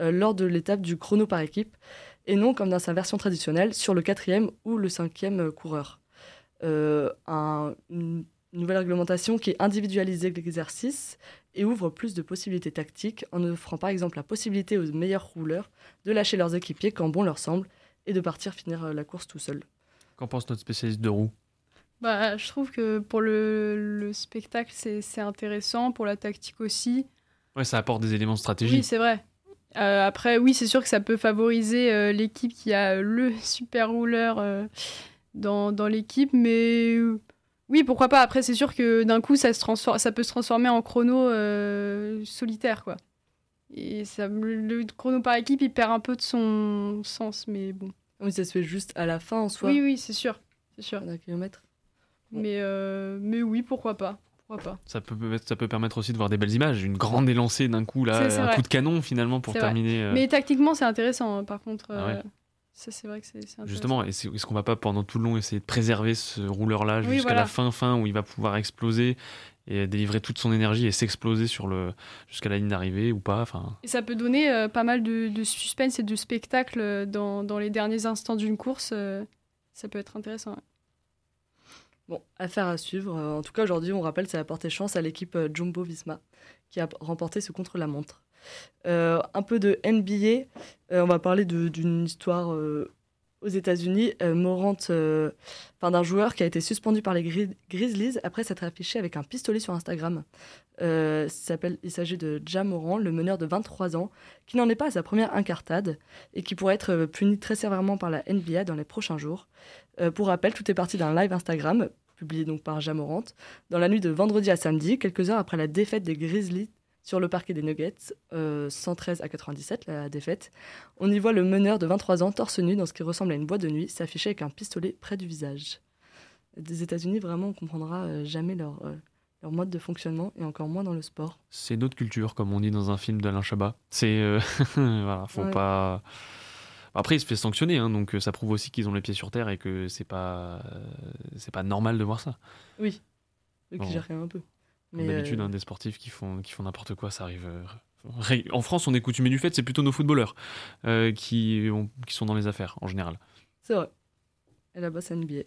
euh, lors de l'étape du chrono par équipe et non comme dans sa version traditionnelle sur le quatrième ou le cinquième euh, coureur. une nouvelle réglementation qui individualise l'exercice et ouvre plus de possibilités tactiques en offrant par exemple la possibilité aux meilleurs rouleurs de lâcher leurs équipiers quand bon leur semble et de partir finir la course tout seul. Qu'en pense notre spécialiste de roue? Bah, je trouve que pour le, le spectacle, c'est intéressant, pour la tactique aussi. Ouais, ça apporte des éléments stratégiques. Oui, c'est vrai. Euh, après, oui, c'est sûr que ça peut favoriser euh, l'équipe qui a le super rouleur euh, dans, dans l'équipe, mais oui, pourquoi pas. Après, c'est sûr que d'un coup, ça, se transforme, ça peut se transformer en chrono solitaire, quoi. Et ça, le chrono par équipe, il perd un peu de son sens, mais bon. Oui, ça se fait juste à la fin en soi. Oui, oui, c'est sûr. C'est sûr. Un kilomètre. Mais, euh, mais oui, pourquoi pas. Pourquoi pas. Ça peut, ça peut permettre aussi de voir des belles images, une grande élancée d'un coup, là, un coup de canon finalement pour terminer. Euh. Mais tactiquement, c'est intéressant, hein, par contre. Ah euh, ça, c'est vrai que c'est intéressant. Justement, est-ce qu'on va pas pendant tout le long essayer de préserver ce rouleur-là jusqu'à la fin, fin, où il va pouvoir exploser et délivrer toute son énergie et s'exploser sur le jusqu'à la ligne d'arrivée ou pas enfin et ça peut donner pas mal de, de, suspense et de spectacle dans, dans les derniers instants d'une course ça peut être intéressant Bon, affaire à suivre. Euh, en tout cas, aujourd'hui, on rappelle, ça a apporté chance à l'équipe euh, Jumbo Visma qui a remporté ce contre-la-montre. Euh, un peu de NBA. on va parler d'une histoire aux États-Unis, euh, Morant, euh, enfin d'un joueur qui a été suspendu par les Gri- Grizzlies après s'être affiché avec un pistolet sur Instagram. Euh, il s'agit de Ja Morant, le meneur de 23 ans, qui n'en est pas à sa première incartade et qui pourrait être puni très sévèrement par la NBA dans les prochains jours. Pour rappel, tout est parti d'un live Instagram, publié donc par Ja Morant, dans la nuit de vendredi à samedi, quelques heures après la défaite des Grizzlies sur le parquet des Nuggets, euh, 113 à 97, la défaite. On y voit le meneur de 23 ans, torse nu, dans ce qui ressemble à une boîte de nuit, s'afficher avec un pistolet près du visage. Des États-Unis, vraiment, on comprendra euh, jamais leur, euh, leur mode de fonctionnement, et encore moins dans le sport. C'est notre culture, comme on dit dans un film d'Alain Chabat. C'est. euh, voilà, faut Ouais. pas. Après, il se fait sanctionner, hein, donc euh, ça prouve aussi qu'ils ont les pieds sur terre et que c'est pas, euh, c'est pas normal de voir ça. Oui, eux qui Bon. gèrent quand même un peu. D'habitude, euh, hein, des sportifs qui font, qui font n'importe quoi, ça arrive. euh, En France, on est coutumé du fait, c'est plutôt nos footballeurs euh, qui, ont- qui sont dans les affaires en général. C'est vrai. Et là-bas, c'est NBA. Et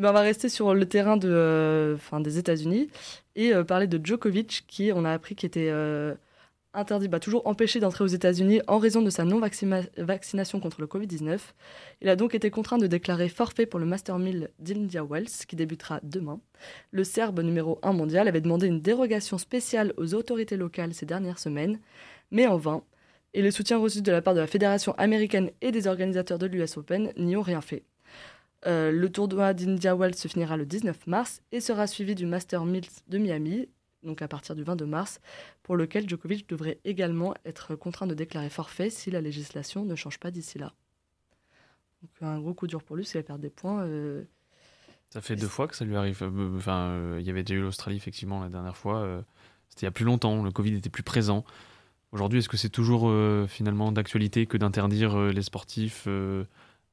ben, on va rester sur le terrain de, enfin, des États-Unis et parler de Djokovic, qui, on a appris, qui était interdit, bah, toujours empêché d'entrer aux États-Unis en raison de sa non-vaccination contre le Covid-19. Il a donc été contraint de déclarer forfait pour le Master 1000 d'India Wells, qui débutera demain. Le Serbe numéro 1 mondial avait demandé une dérogation spéciale aux autorités locales ces dernières semaines, mais en vain. Et les soutiens reçus de la part de la Fédération américaine et des organisateurs de l'US Open n'y ont rien fait. Euh, le tournoi d'India Wells se finira le 19 mars et sera suivi du Master 1000 de Miami, donc à partir du 22 mars, pour lequel Djokovic devrait également être contraint de déclarer forfait si la législation ne change pas d'ici là. Donc un gros coup dur pour lui, s'il va perdre des points. euh, Ça fait deux fois que ça lui arrive. Euh, Enfin, euh, il y avait déjà eu l'Australie, effectivement, la dernière fois. euh, C'était il y a plus longtemps, le Covid était plus présent. Aujourd'hui, est-ce que c'est toujours finalement d'actualité que d'interdire les sportifs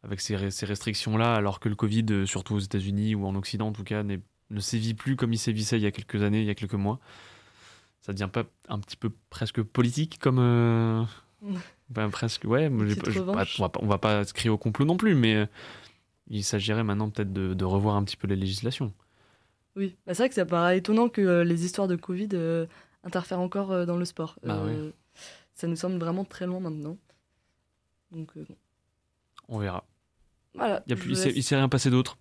avec ces, ces restrictions-là, alors que le Covid, surtout aux États-Unis ou en Occident en tout cas, n'est- ne sévit plus comme il sévissait il y a quelques années, il y a quelques mois Ça devient pas un petit peu presque politique comme. euh, Mm. ben, presque, ouais. pas- on, va pas, on va pas se crier au complot non plus, mais euh, il s'agirait maintenant peut-être de, de revoir un petit peu les législations. Oui, Bah, c'est vrai que ça paraît étonnant que euh, les histoires de Covid euh, interfèrent encore euh, dans le sport. Bah Ça nous semble vraiment très loin maintenant. Donc bon. On verra. voilà. Il y a plus, il s'est rien passé d'autre.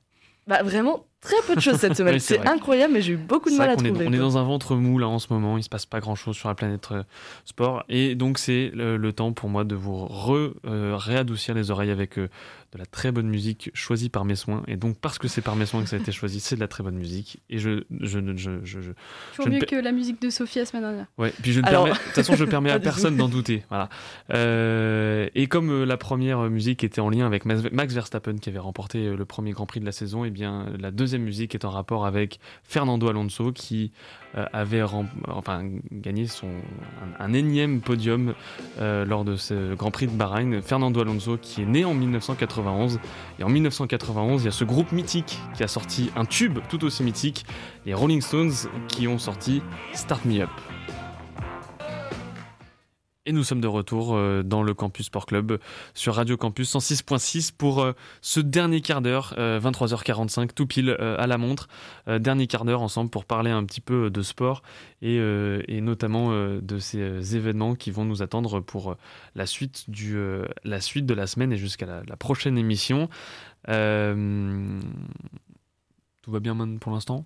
Bah, vraiment très peu de choses cette semaine. C'est incroyable, mais j'ai eu beaucoup de mal à est- trouver. on est dans un ventre mou là en ce moment, il se passe pas grand chose sur la planète euh, sport. Et donc c'est le, le temps pour moi de vous re- euh, réadoucir les oreilles avec euh, de la très bonne musique choisie par mes soins. Et donc parce que c'est par mes soins que ça a été choisi, c'est de la très bonne musique. Et je, je, je, je, je- je- Toujours Je ne mieux que la musique de Sophie la semaine dernière. Ouais, puis je ne Alors- permets, de toute façon, je permets à personne d'en douter. Voilà. Euh, et comme la première musique était en lien avec Max Verstappen qui avait remporté le premier Grand Prix de la saison, et bien la deuxième musique est en rapport avec Fernando Alonso qui euh, avait enfin gagné son un, un énième podium euh, lors de ce Grand Prix de Bahreïn. Fernando Alonso qui est né en 1991 et en 1991 il y a ce groupe mythique qui a sorti un tube tout aussi mythique, les Rolling Stones qui ont sorti Start Me Up. Et nous sommes de retour euh, dans le Campus Sport Club sur Radio Campus 106.6 pour euh, ce dernier quart d'heure, euh, 23h45, tout pile euh, à la montre. Euh, dernier quart d'heure ensemble pour parler un petit peu de sport et, euh, notamment euh, de ces euh, événements qui vont nous attendre pour euh, la, suite euh, la suite de la semaine et jusqu'à la, prochaine émission. Euh, tout va bien pour l'instant?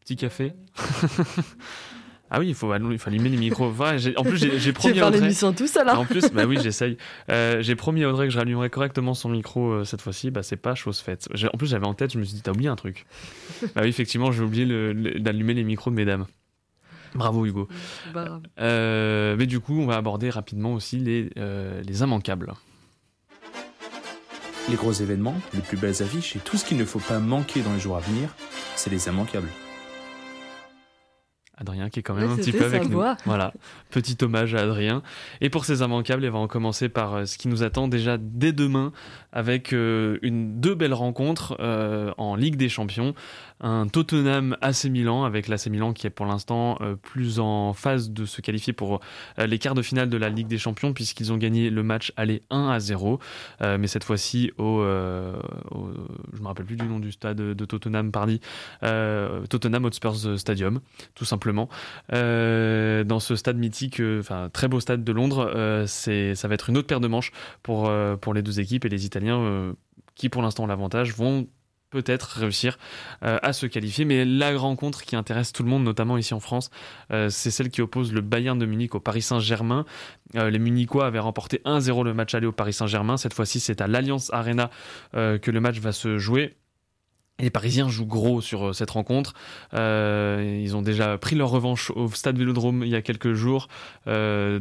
Petit café? Ah oui, il faut, il faut allumer les micros. En plus, j'ai promis à Audrey. l'émission tout seul, hein En plus, bah oui, j'essaye. Euh, j'ai promis à Audrey que je rallumerais correctement son micro euh, cette fois-ci. Bah, c'est pas chose faite. En plus, j'avais en tête, je me suis dit, t'as oublié un truc. bah oui, effectivement, j'ai oublié le- le- d'allumer les micros de mesdames. Bravo, Hugo. Euh, mais du coup, on va aborder rapidement aussi les, euh, les immanquables. Les gros événements, les plus belles affiches et tout ce qu'il ne faut pas manquer dans les jours à venir, c'est les immanquables. Adrien qui est quand même un petit peu avec nous. voix. Voilà, petit hommage à Adrien. Et pour ces immanquables, on va commencer par euh, ce qui nous attend déjà dès demain avec euh, une, deux belles rencontres euh, en Ligue des Champions. Un Tottenham AC Milan avec l'AC Milan qui est pour l'instant euh, plus en phase de se qualifier pour euh, les quarts de finale de la Ligue des Champions puisqu'ils ont gagné le match aller 1 à 0 euh, mais cette fois-ci au, au, je me rappelle plus du nom du stade de Tottenham pardi Tottenham Hotspur Stadium tout simplement. Dans ce stade mythique enfin très beau stade de Londres c'est ça va être une autre paire de manches pour pour les deux équipes et les Italiens qui pour l'instant ont l'avantage vont peut-être réussir euh, à se qualifier. Mais la rencontre qui intéresse tout le monde, notamment ici en France, euh, c'est celle qui oppose le Bayern de Munich au Paris Saint-Germain. Euh, les Munichois avaient remporté 1-0 le match aller au Paris Saint-Germain. Cette fois-ci, c'est à l'Alliance Arena que le match va se jouer les Parisiens jouent gros sur euh, cette rencontre. Euh, ils ont déjà pris leur revanche au Stade Vélodrome il y a quelques jours, euh,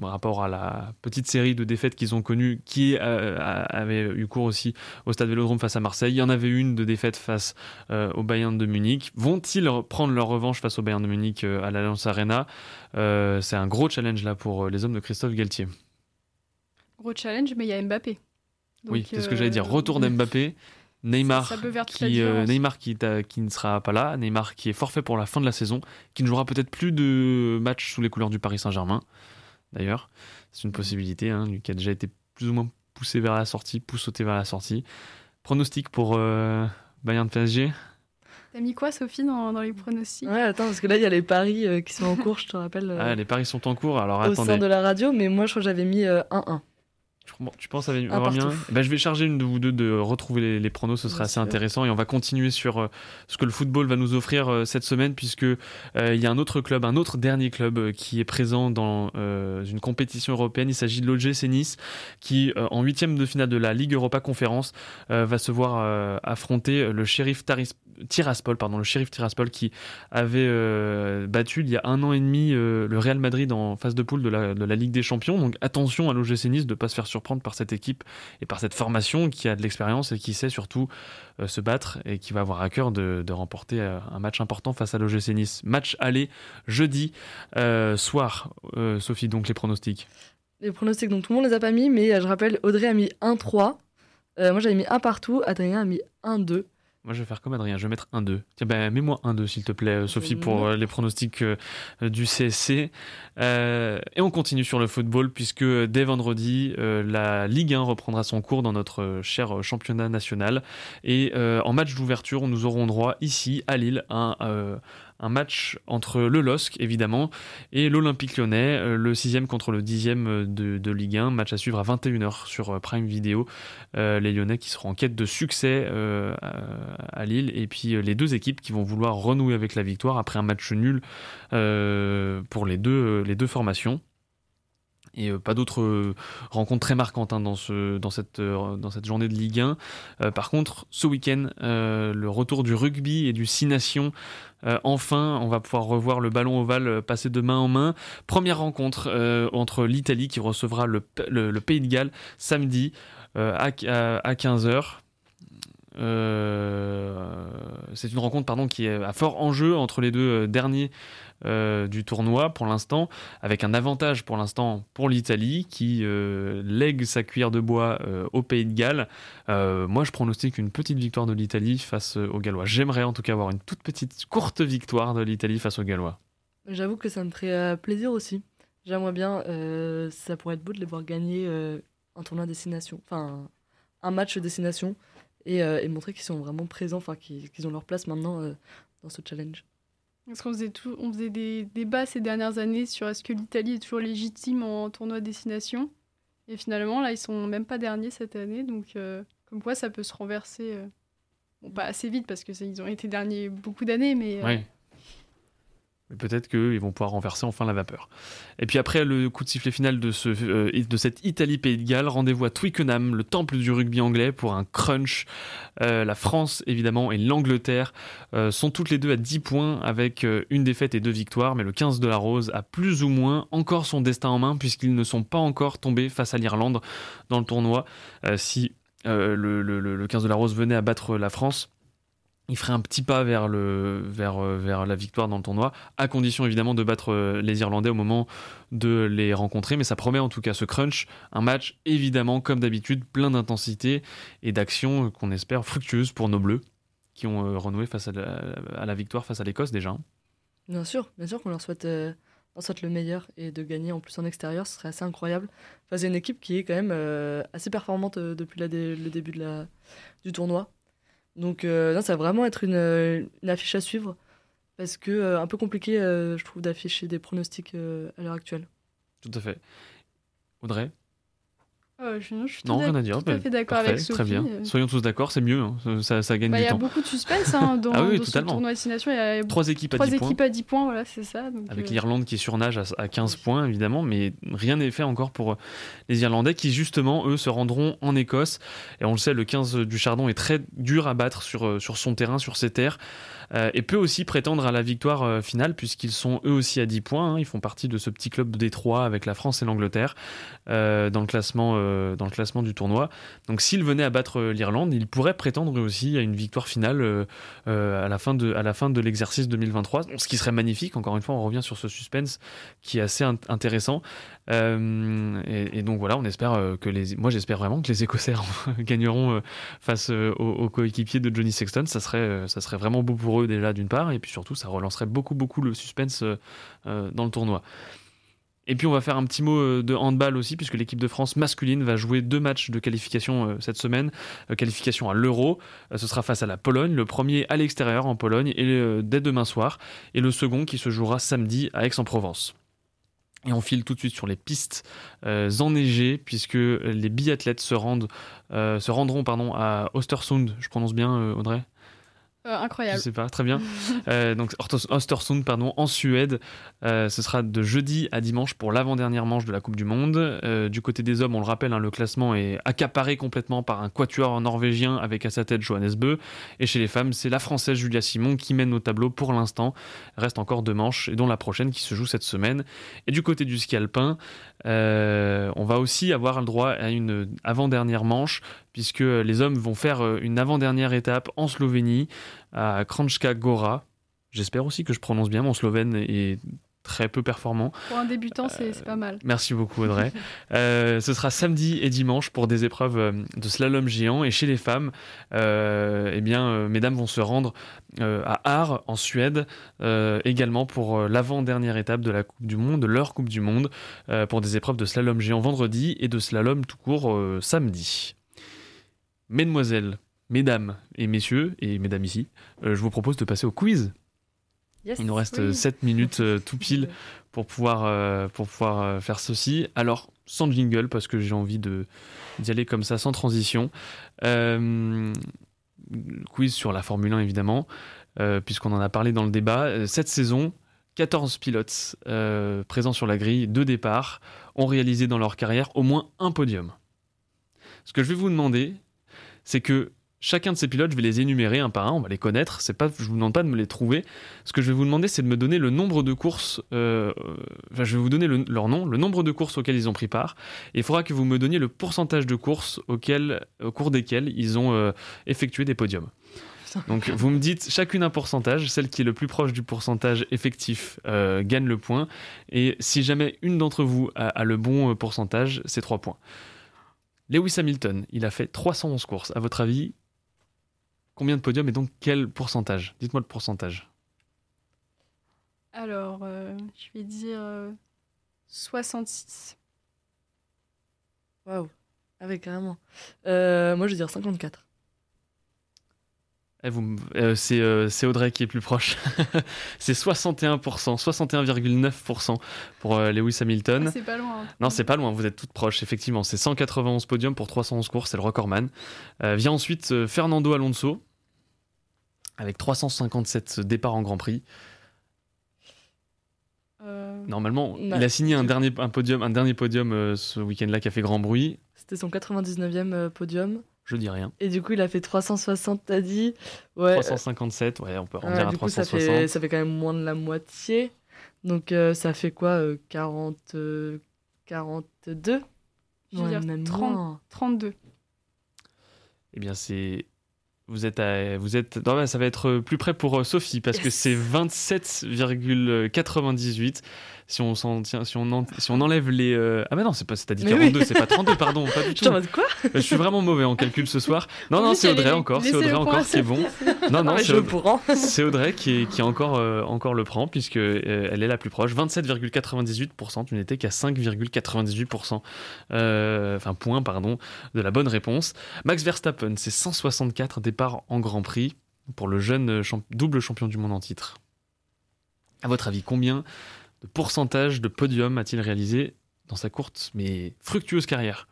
par rapport à la petite série de défaites qu'ils ont connues, qui avait eu cours aussi au Stade Vélodrome face à Marseille. Il y en avait une de défaite face au Bayern de Munich. Vont-ils prendre leur revanche face au Bayern de Munich à l'Alliance Arena? C'est un gros challenge là pour les hommes de Christophe Galtier. Gros challenge, mais il y a Mbappé. oui, c'est ce que j'allais dire. Retour d'Mbappé. Neymar, qui, euh, Neymar qui, qui, ne sera pas là, Neymar qui est forfait pour la fin de la saison, qui ne jouera peut-être plus de matchs sous les couleurs du Paris Saint-Germain. D'ailleurs, c'est une possibilité, hein, qui a déjà été plus ou moins poussé vers la sortie, poussoté vers la sortie. Pronostic pour euh, Bayern PSG T'as mis quoi, Sophie, dans, les pronostics? Ouais, attends, parce que là, il y a les paris euh, qui sont en cours, je te rappelle. ah, les paris sont en cours, alors au attendez. sein de la radio, mais moi, je crois que j'avais mis 1-1. Tu penses avoir bien ben, Je vais charger une de vous deux de retrouver les, pronos, ce serait assez intéressant. Et on va continuer sur euh, ce que le football va nous offrir euh, cette semaine, puisque euh, il y a un autre club, un autre dernier club qui est présent dans une compétition européenne. Il s'agit de l'OGC Nice, qui en huitième de finale de la Ligue Europa Conférence va se voir affronter le shérif Tiraspol, pardon, le shérif Tiraspol qui avait battu il y a un an et demi le Real Madrid en phase de poule de la, de la Ligue des Champions. Donc attention à l'OGC Nice de ne pas se faire surprendre par cette équipe et par cette formation qui a de l'expérience et qui sait surtout euh, se battre et qui va avoir à cœur de, remporter euh, un match important face à l'OGC Nice. Match aller jeudi euh, soir. Sophie, donc les pronostics. Les pronostics, donc tout le monde les a pas mis, mais je rappelle, Audrey a mis 1-3. moi j'avais mis 1 partout, Adrien a mis 1-2. Moi, je vais faire comme Adrien, je vais mettre 1-2. Tiens, ben, mets-moi 1-2, s'il te plaît, euh, Sophie, pour euh, les pronostics euh, du CSC. et on continue sur le football, puisque dès vendredi, la Ligue 1 reprendra son cours dans notre cher championnat national. Et en match d'ouverture, nous aurons droit ici, à Lille, à un un match entre le LOSC évidemment et l'Olympique lyonnais, euh, le sixième contre le dixième euh, de, Ligue 1, match à suivre à 21h sur euh, Prime Video, les lyonnais qui seront en quête de succès à, Lille. Et puis les deux équipes qui vont vouloir renouer avec la victoire après un match nul pour les deux formations et pas d'autres rencontres très marquantes hein, dans, ce, dans, cette, dans cette journée de Ligue 1. par contre, ce week-end, le retour du rugby et du 6 Nations euh, enfin, on va pouvoir revoir le ballon ovale euh, passer de main en main. Première rencontre euh, entre l'Italie qui recevra le, Pays de Galles samedi à, à, 15h. c'est une rencontre pardon, qui est à fort enjeu entre les deux derniers euh, du tournoi pour l'instant, avec un avantage pour l'instant pour l'Italie qui euh, lègue sa cuillère de bois euh, au Pays de Galles. moi, je pronostique une petite victoire de l'Italie face aux Gallois. J'aimerais en tout cas avoir une toute petite courte victoire de l'Italie face aux Gallois. J'avoue que ça me ferait plaisir aussi. J'aimerais bien, ça pourrait être beau de les voir gagner un tournoi destination, enfin un match destination et, montrer qu'ils sont vraiment présents, enfin qu'ils ont leur place maintenant dans ce challenge. Parce qu'on faisait, des débats ces dernières années sur est-ce que l'Italie est toujours légitime en tournoi destination. Et finalement, là, ils sont même pas derniers cette année. Donc, euh, comme quoi, ça peut se renverser. Euh, bon, pas assez vite parce qu'ils ont été derniers beaucoup d'années, mais. Euh, mais peut-être qu'ils vont pouvoir renverser enfin la vapeur. Et puis après le coup de sifflet final de, euh, cette Italie-Pays de Galles, rendez-vous à Twickenham, le temple du rugby anglais, pour un crunch. Euh, la France, évidemment, et l'Angleterre euh, sont toutes les deux à 10 points avec une défaite et deux victoires, mais le 15 de la Rose a plus ou moins encore son destin en main puisqu'ils ne sont pas encore tombés face à l'Irlande dans le tournoi. si le, le, le 15 de la Rose venait à battre la France, il ferait un petit pas euh, vers la victoire dans le tournoi, à condition évidemment de battre euh, les Irlandais au moment de les rencontrer. Mais ça promet en tout cas ce crunch, un match évidemment comme d'habitude plein d'intensité et d'action qu'on espère fructueuse pour nos Bleus. qui ont euh, renoué face à la, à victoire face à l'Écosse déjà. hein. Bien sûr, bien sûr qu'on leur souhaite, euh, le meilleur et de gagner en plus en extérieur, ce serait assez incroyable. Enfin, c'est une équipe qui est quand même euh, assez performante euh, depuis le début du tournoi. Donc, euh, ça va vraiment être une, euh, une affiche à suivre parce que euh, un peu compliqué, je trouve, d'afficher des pronostics à l'heure actuelle. Tout à fait. Audrey? Euh, je, je suis Non, rien à dire. tout à fait d'accord parfait, avec Sophie. Très bien. euh. Soyons tous d'accord, c'est mieux. hein. Ça, ça gagne Bah, Il du y a temps. beaucoup de suspense hein, dans, Ah oui, dans ce tournoi destination. Il y a Trois équipes à trois 10 points. équipes à 10 points, voilà, c'est ça. donc, Avec euh, l'Irlande qui surnage à, à 15 points, évidemment, mais rien n'est fait encore pour les Irlandais qui, justement, eux, se rendront en Écosse. Et on le sait, le 15 du Chardon est très dur à battre sur, sur son terrain, sur ses terres, euh, et peut aussi prétendre à la victoire finale, puisqu'ils sont eux aussi à 10 points. hein. Ils font partie de ce petit club de Détroit avec la France et l'Angleterre dans, le classement, dans le classement du tournoi. Donc s'ils venaient à battre euh, l'Irlande, ils pourraient prétendre aussi à une victoire finale euh, euh, à la fin de, l'exercice 2023, Donc, ce qui serait magnifique. Encore une fois, on revient sur ce suspense qui est assez int- intéressant. Euh, et, donc voilà, on espère euh, que les, moi j'espère vraiment que les Écossais gagneront euh, face euh, aux, coéquipiers de Johnny Sexton. Ça serait, euh, ça serait vraiment beau pour eux déjà d'une part, et puis surtout ça relancerait beaucoup beaucoup le suspense euh, euh, dans le tournoi. Et puis on va faire un petit mot euh, de handball aussi, puisque l'équipe de France masculine va jouer deux matchs de qualification euh, cette semaine. Euh, qualification à l'Euro, ce sera face à la Pologne, le premier à l'extérieur en Pologne, et dès demain soir, et le second qui se jouera samedi à Aix-en-Provence. Et on file tout de suite sur les pistes enneigées, puisque les biathlètes se, rendent, se rendront pardon, à Ostersund, je prononce bien Audrey? Euh, je incroyable. sais pas, très bien. Euh, donc Östersund, pardon, en Suède. Euh, ce sera de jeudi à dimanche pour l'avant-dernière manche de la Coupe du Monde. Du côté des hommes, on le rappelle, hein, le classement est accaparé complètement par un quatuor norvégien avec à sa tête Johannes Bö. Et chez les femmes, c'est la française Julia Simon qui mène au tableau pour l'instant. Reste encore deux manches, et dont la prochaine qui se joue cette semaine. Et du côté du ski alpin, euh, on va aussi avoir le droit à une avant-dernière manche, puisque les hommes vont faire euh, une avant-dernière étape en Slovénie, à Kranjska Gora. J'espère aussi que je prononce bien, mon slovène est très peu performant. Pour un débutant, c'est pas mal. Merci beaucoup Audrey. Euh, ce sera samedi et dimanche pour des épreuves euh, de slalom géant et chez les femmes, euh, eh bien, euh, mesdames vont se rendre euh, à Aar en Suède euh, également pour euh, l'avant-dernière étape de la Coupe du Monde, de leur Coupe du Monde, euh, pour des épreuves de slalom géant vendredi et de slalom tout court euh, samedi. Mesdemoiselles, mesdames et messieurs et mesdames ici, euh, je vous propose de passer au quiz. Yes, Il nous reste oui. 7 minutes euh, tout pile pour pouvoir, euh, pour pouvoir euh, faire ceci. Alors, sans jingle, parce que j'ai envie d'y aller comme ça, sans transition. Quiz sur la Formule 1, évidemment, puisqu'on en a parlé dans le débat. Cette saison, 14 pilotes euh, présents sur la grille de départ ont réalisé dans leur carrière au moins un podium. Ce que je vais vous demander, c'est que chacun de ces pilotes, je vais les énumérer un par un, on va les connaître. C'est pas, je vous demande pas de me les trouver. Ce que je vais vous demander, c'est de me donner le nombre de courses. euh, enfin, je vais vous donner le- leur nom, le nombre de courses auxquelles ils ont pris part. Et il faudra que vous me donniez le pourcentage de courses auxquelles, au cours desquelles ils ont euh, effectué des podiums. Donc vous me dites chacune un pourcentage, celle qui est le plus proche du pourcentage effectif euh, gagne le point, et si jamais une d'entre vous a, a le bon pourcentage, c'est 3 points. Lewis Hamilton, il a fait 311 courses. À votre avis, combien de podiums et donc quel pourcentage? Dites-moi le pourcentage. Alors, euh, je vais dire euh, 66. Waouh. Ah oui, carrément. Euh, moi, je vais dire 54. Eh, euh, c'est euh, c'est Audrey qui est plus proche. c'est 61%, 61,9% pour euh, Lewis Hamilton. Ah, c'est pas loin. hein. Non, c'est pas loin, vous êtes toutes proches, effectivement. C'est 191 podiums pour 311 courses, c'est le recordman. Euh, vient ensuite euh, Fernando Alonso, avec 357 départs en Grand Prix. Euh, Normalement, Ouais. il a signé un dernier, un podium, un dernier podium euh, ce week-end-là qui a fait grand bruit. C'était son 99e euh, podium. Je dis rien. Et du coup, il a fait 360, t'as dit Ouais. 357, ouais, on peut euh, arrondir à du coup, ça 360. fait, ça fait quand même moins de la moitié. Donc, euh, ça fait quoi euh, 40, euh, 42 je vais Ouais, dire même 30 moins. 32. Eh bien, c'est. Vous êtes, à- vous êtes. non, bah, ça va être plus près pour euh, Sophie parce que c'est 27,98. Si on s'en tient, si on, en- si on enlève les. euh, Ah, bah non, c'est pas, t'as dit Mais 42, oui. c'est pas 32, pardon, pas du Je tout. mode quoi Je suis vraiment mauvais en calcul ce soir. Non, non, c'est Audrey encore, c'est Audrey encore qui est bon. Non, non, Ah, c'est je Audrey qui, qui encore, euh, encore le prend, puisque euh, elle est la plus proche. 27,98%, tu n'étais qu'à 5,98%, euh, enfin, point, pardon, de la bonne réponse. Max Verstappen, c'est 164 départs en Grand Prix pour le jeune champ- double champion du monde en titre. À votre avis, combien de pourcentage de podium a-t-il réalisé dans sa courte mais fructueuse carrière?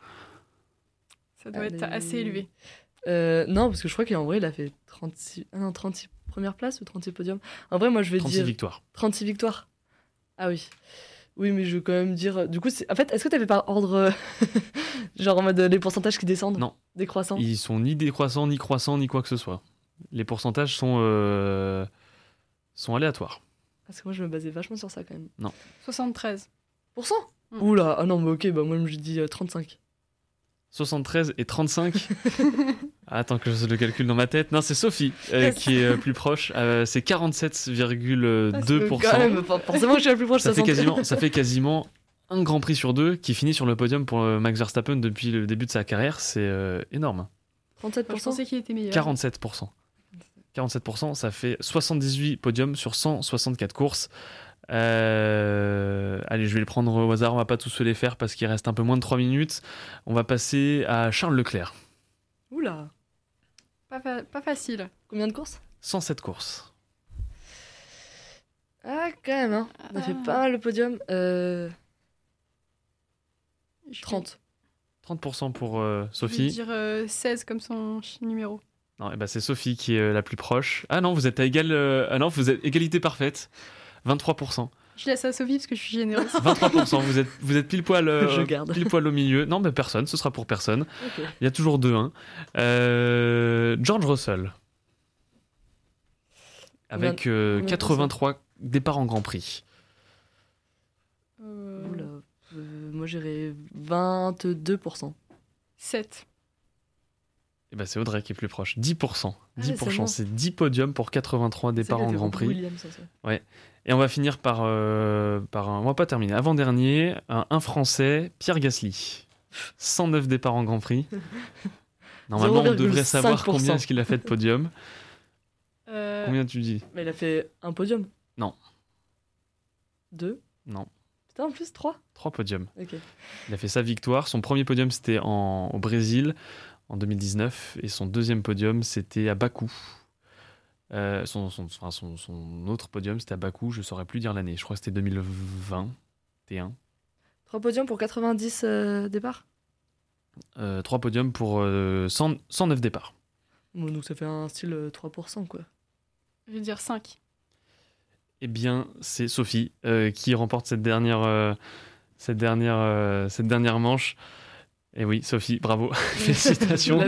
Ça doit être Allez. assez élevé. Euh, non, parce que je crois qu'en vrai, il a fait 36, ah non, 36 premières places ou 36 podiums? En vrai, moi, je vais 36 dire victoires. 36 victoires. Ah oui. Oui, mais je vais quand même dire. Du coup, c'est- en fait, est-ce que tu avais par ordre. euh, genre en mode euh, les pourcentages qui descendent Non. Décroissants Ils sont ni décroissants, ni croissants, ni quoi que ce soit. Les pourcentages sont, euh, sont aléatoires. Parce que moi, je me basais vachement sur ça quand même. 73. Pourcent Mm. Oula, ah non, mais ok, bah moi, je dis euh, 35. 73 et 35. Ah, Attends que je le calcule dans ma tête. Non, c'est Sophie euh, Yes. qui est euh, plus proche. Euh, c'est 47,2%. Quand même, for- forcément, je suis la plus proche. ça, fait 60. quasiment, ça fait quasiment un Grand Prix sur deux qui finit sur le podium pour euh, Max Verstappen depuis le début de sa carrière. C'est euh, énorme. 37%. Moi, je pensais qu'il était meilleur. 47%. 47%, ça fait 78 podiums sur 164 courses. Euh, allez, je vais les prendre au hasard, on va pas tous se les faire parce qu'il reste un peu moins de 3 minutes. On va passer à Charles Leclerc. Oula. Pas, fa- pas facile. Combien de courses? 107 courses. Ah, quand même, hein. On a fait pas mal le podium. Euh, Je vais- 30. 30% pour euh, Je vais Sophie. dire euh, 16 comme son numéro. Non, eh ben, c'est Sophie qui est euh, la plus proche. Ah non, vous êtes à égal. euh, Ah non, vous êtes égalité parfaite. 23%. Je laisse à Sophie parce que je suis généreuse. 23%. vous êtes vous êtes pile poil euh, Je garde. pile poil au milieu. Non, mais personne, ce sera pour personne. Il y a toujours 2-1. Euh, George Russell. Avec euh, combien de 83 départs en Grand Prix. Oula. Moi, j'irais 22%. 7. Et ben c'est Audrey qui est plus proche. 10%. Ah, 10%. seulement. c'est 10 podiums pour 83 départs en Grand Prix. Williams, ça, ça. Et on va finir par, euh, par un. On va pas terminer. Avant-dernier, un, un Français, Pierre Gasly. 109 départs en Grand Prix. Normalement, on devrait savoir 0,5%. combien est-ce qu'il a fait de podium. Euh, Combien tu dis? Mais il a fait un podium Non. Deux? Non. Putain, en plus, trois? 3 podiums. Il a fait sa victoire. Son premier podium, c'était en, au Brésil en 2019. Et son deuxième podium, c'était à Bakou. Euh, son, son, enfin, son, son autre podium, c'était à Bakou. Je saurais plus dire l'année. Je crois que c'était 2021. Trois podiums pour 90 euh, départs? Euh, trois podiums pour euh, 100 109 départs. Bon, Donc ça fait un style euh, 3%, quoi. Je vais dire 5. Eh bien, c'est Sophie euh, qui remporte cette dernière, euh, cette dernière, euh, cette dernière manche. Et oui, Sophie, bravo, félicitations.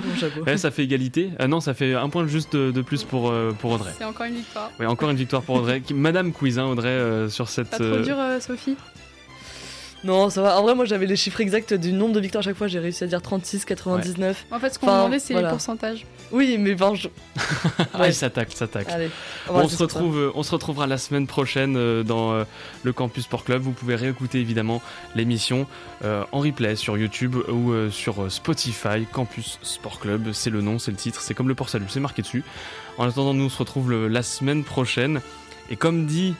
Ouais, ça fait égalité. Ah non, ça fait un point juste de, de plus pour, euh, pour Audrey. C'est encore une victoire. Oui, encore une victoire pour Audrey. Madame Quiz, hein, Audrey, euh, sur cette. Pas trop euh, dur, euh, Sophie Non, ça va. En vrai, moi, j'avais les chiffres exacts du nombre de victoires à chaque fois. J'ai réussi à dire 36, 99. En fait, ce qu'on Enfin, demandait, c'est voilà. les pourcentages. Oui, mais bon, je... Ah, Ouais. il s'attaque, il s'attaque. Allez. On, va se ça. retrouve, euh, on se retrouvera la semaine prochaine euh, dans euh, le Campus Sport Club. Vous pouvez réécouter évidemment l'émission en replay sur YouTube ou sur Spotify. Campus Sport Club, c'est le nom, c'est le titre, c'est comme le port salut, c'est marqué dessus. En attendant, nous on se retrouve le- la semaine prochaine. Et comme dit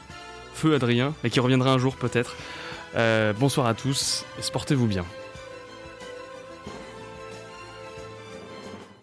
Feu Adrien, et qui reviendra un jour peut-être, bonsoir à tous sportez-vous bien.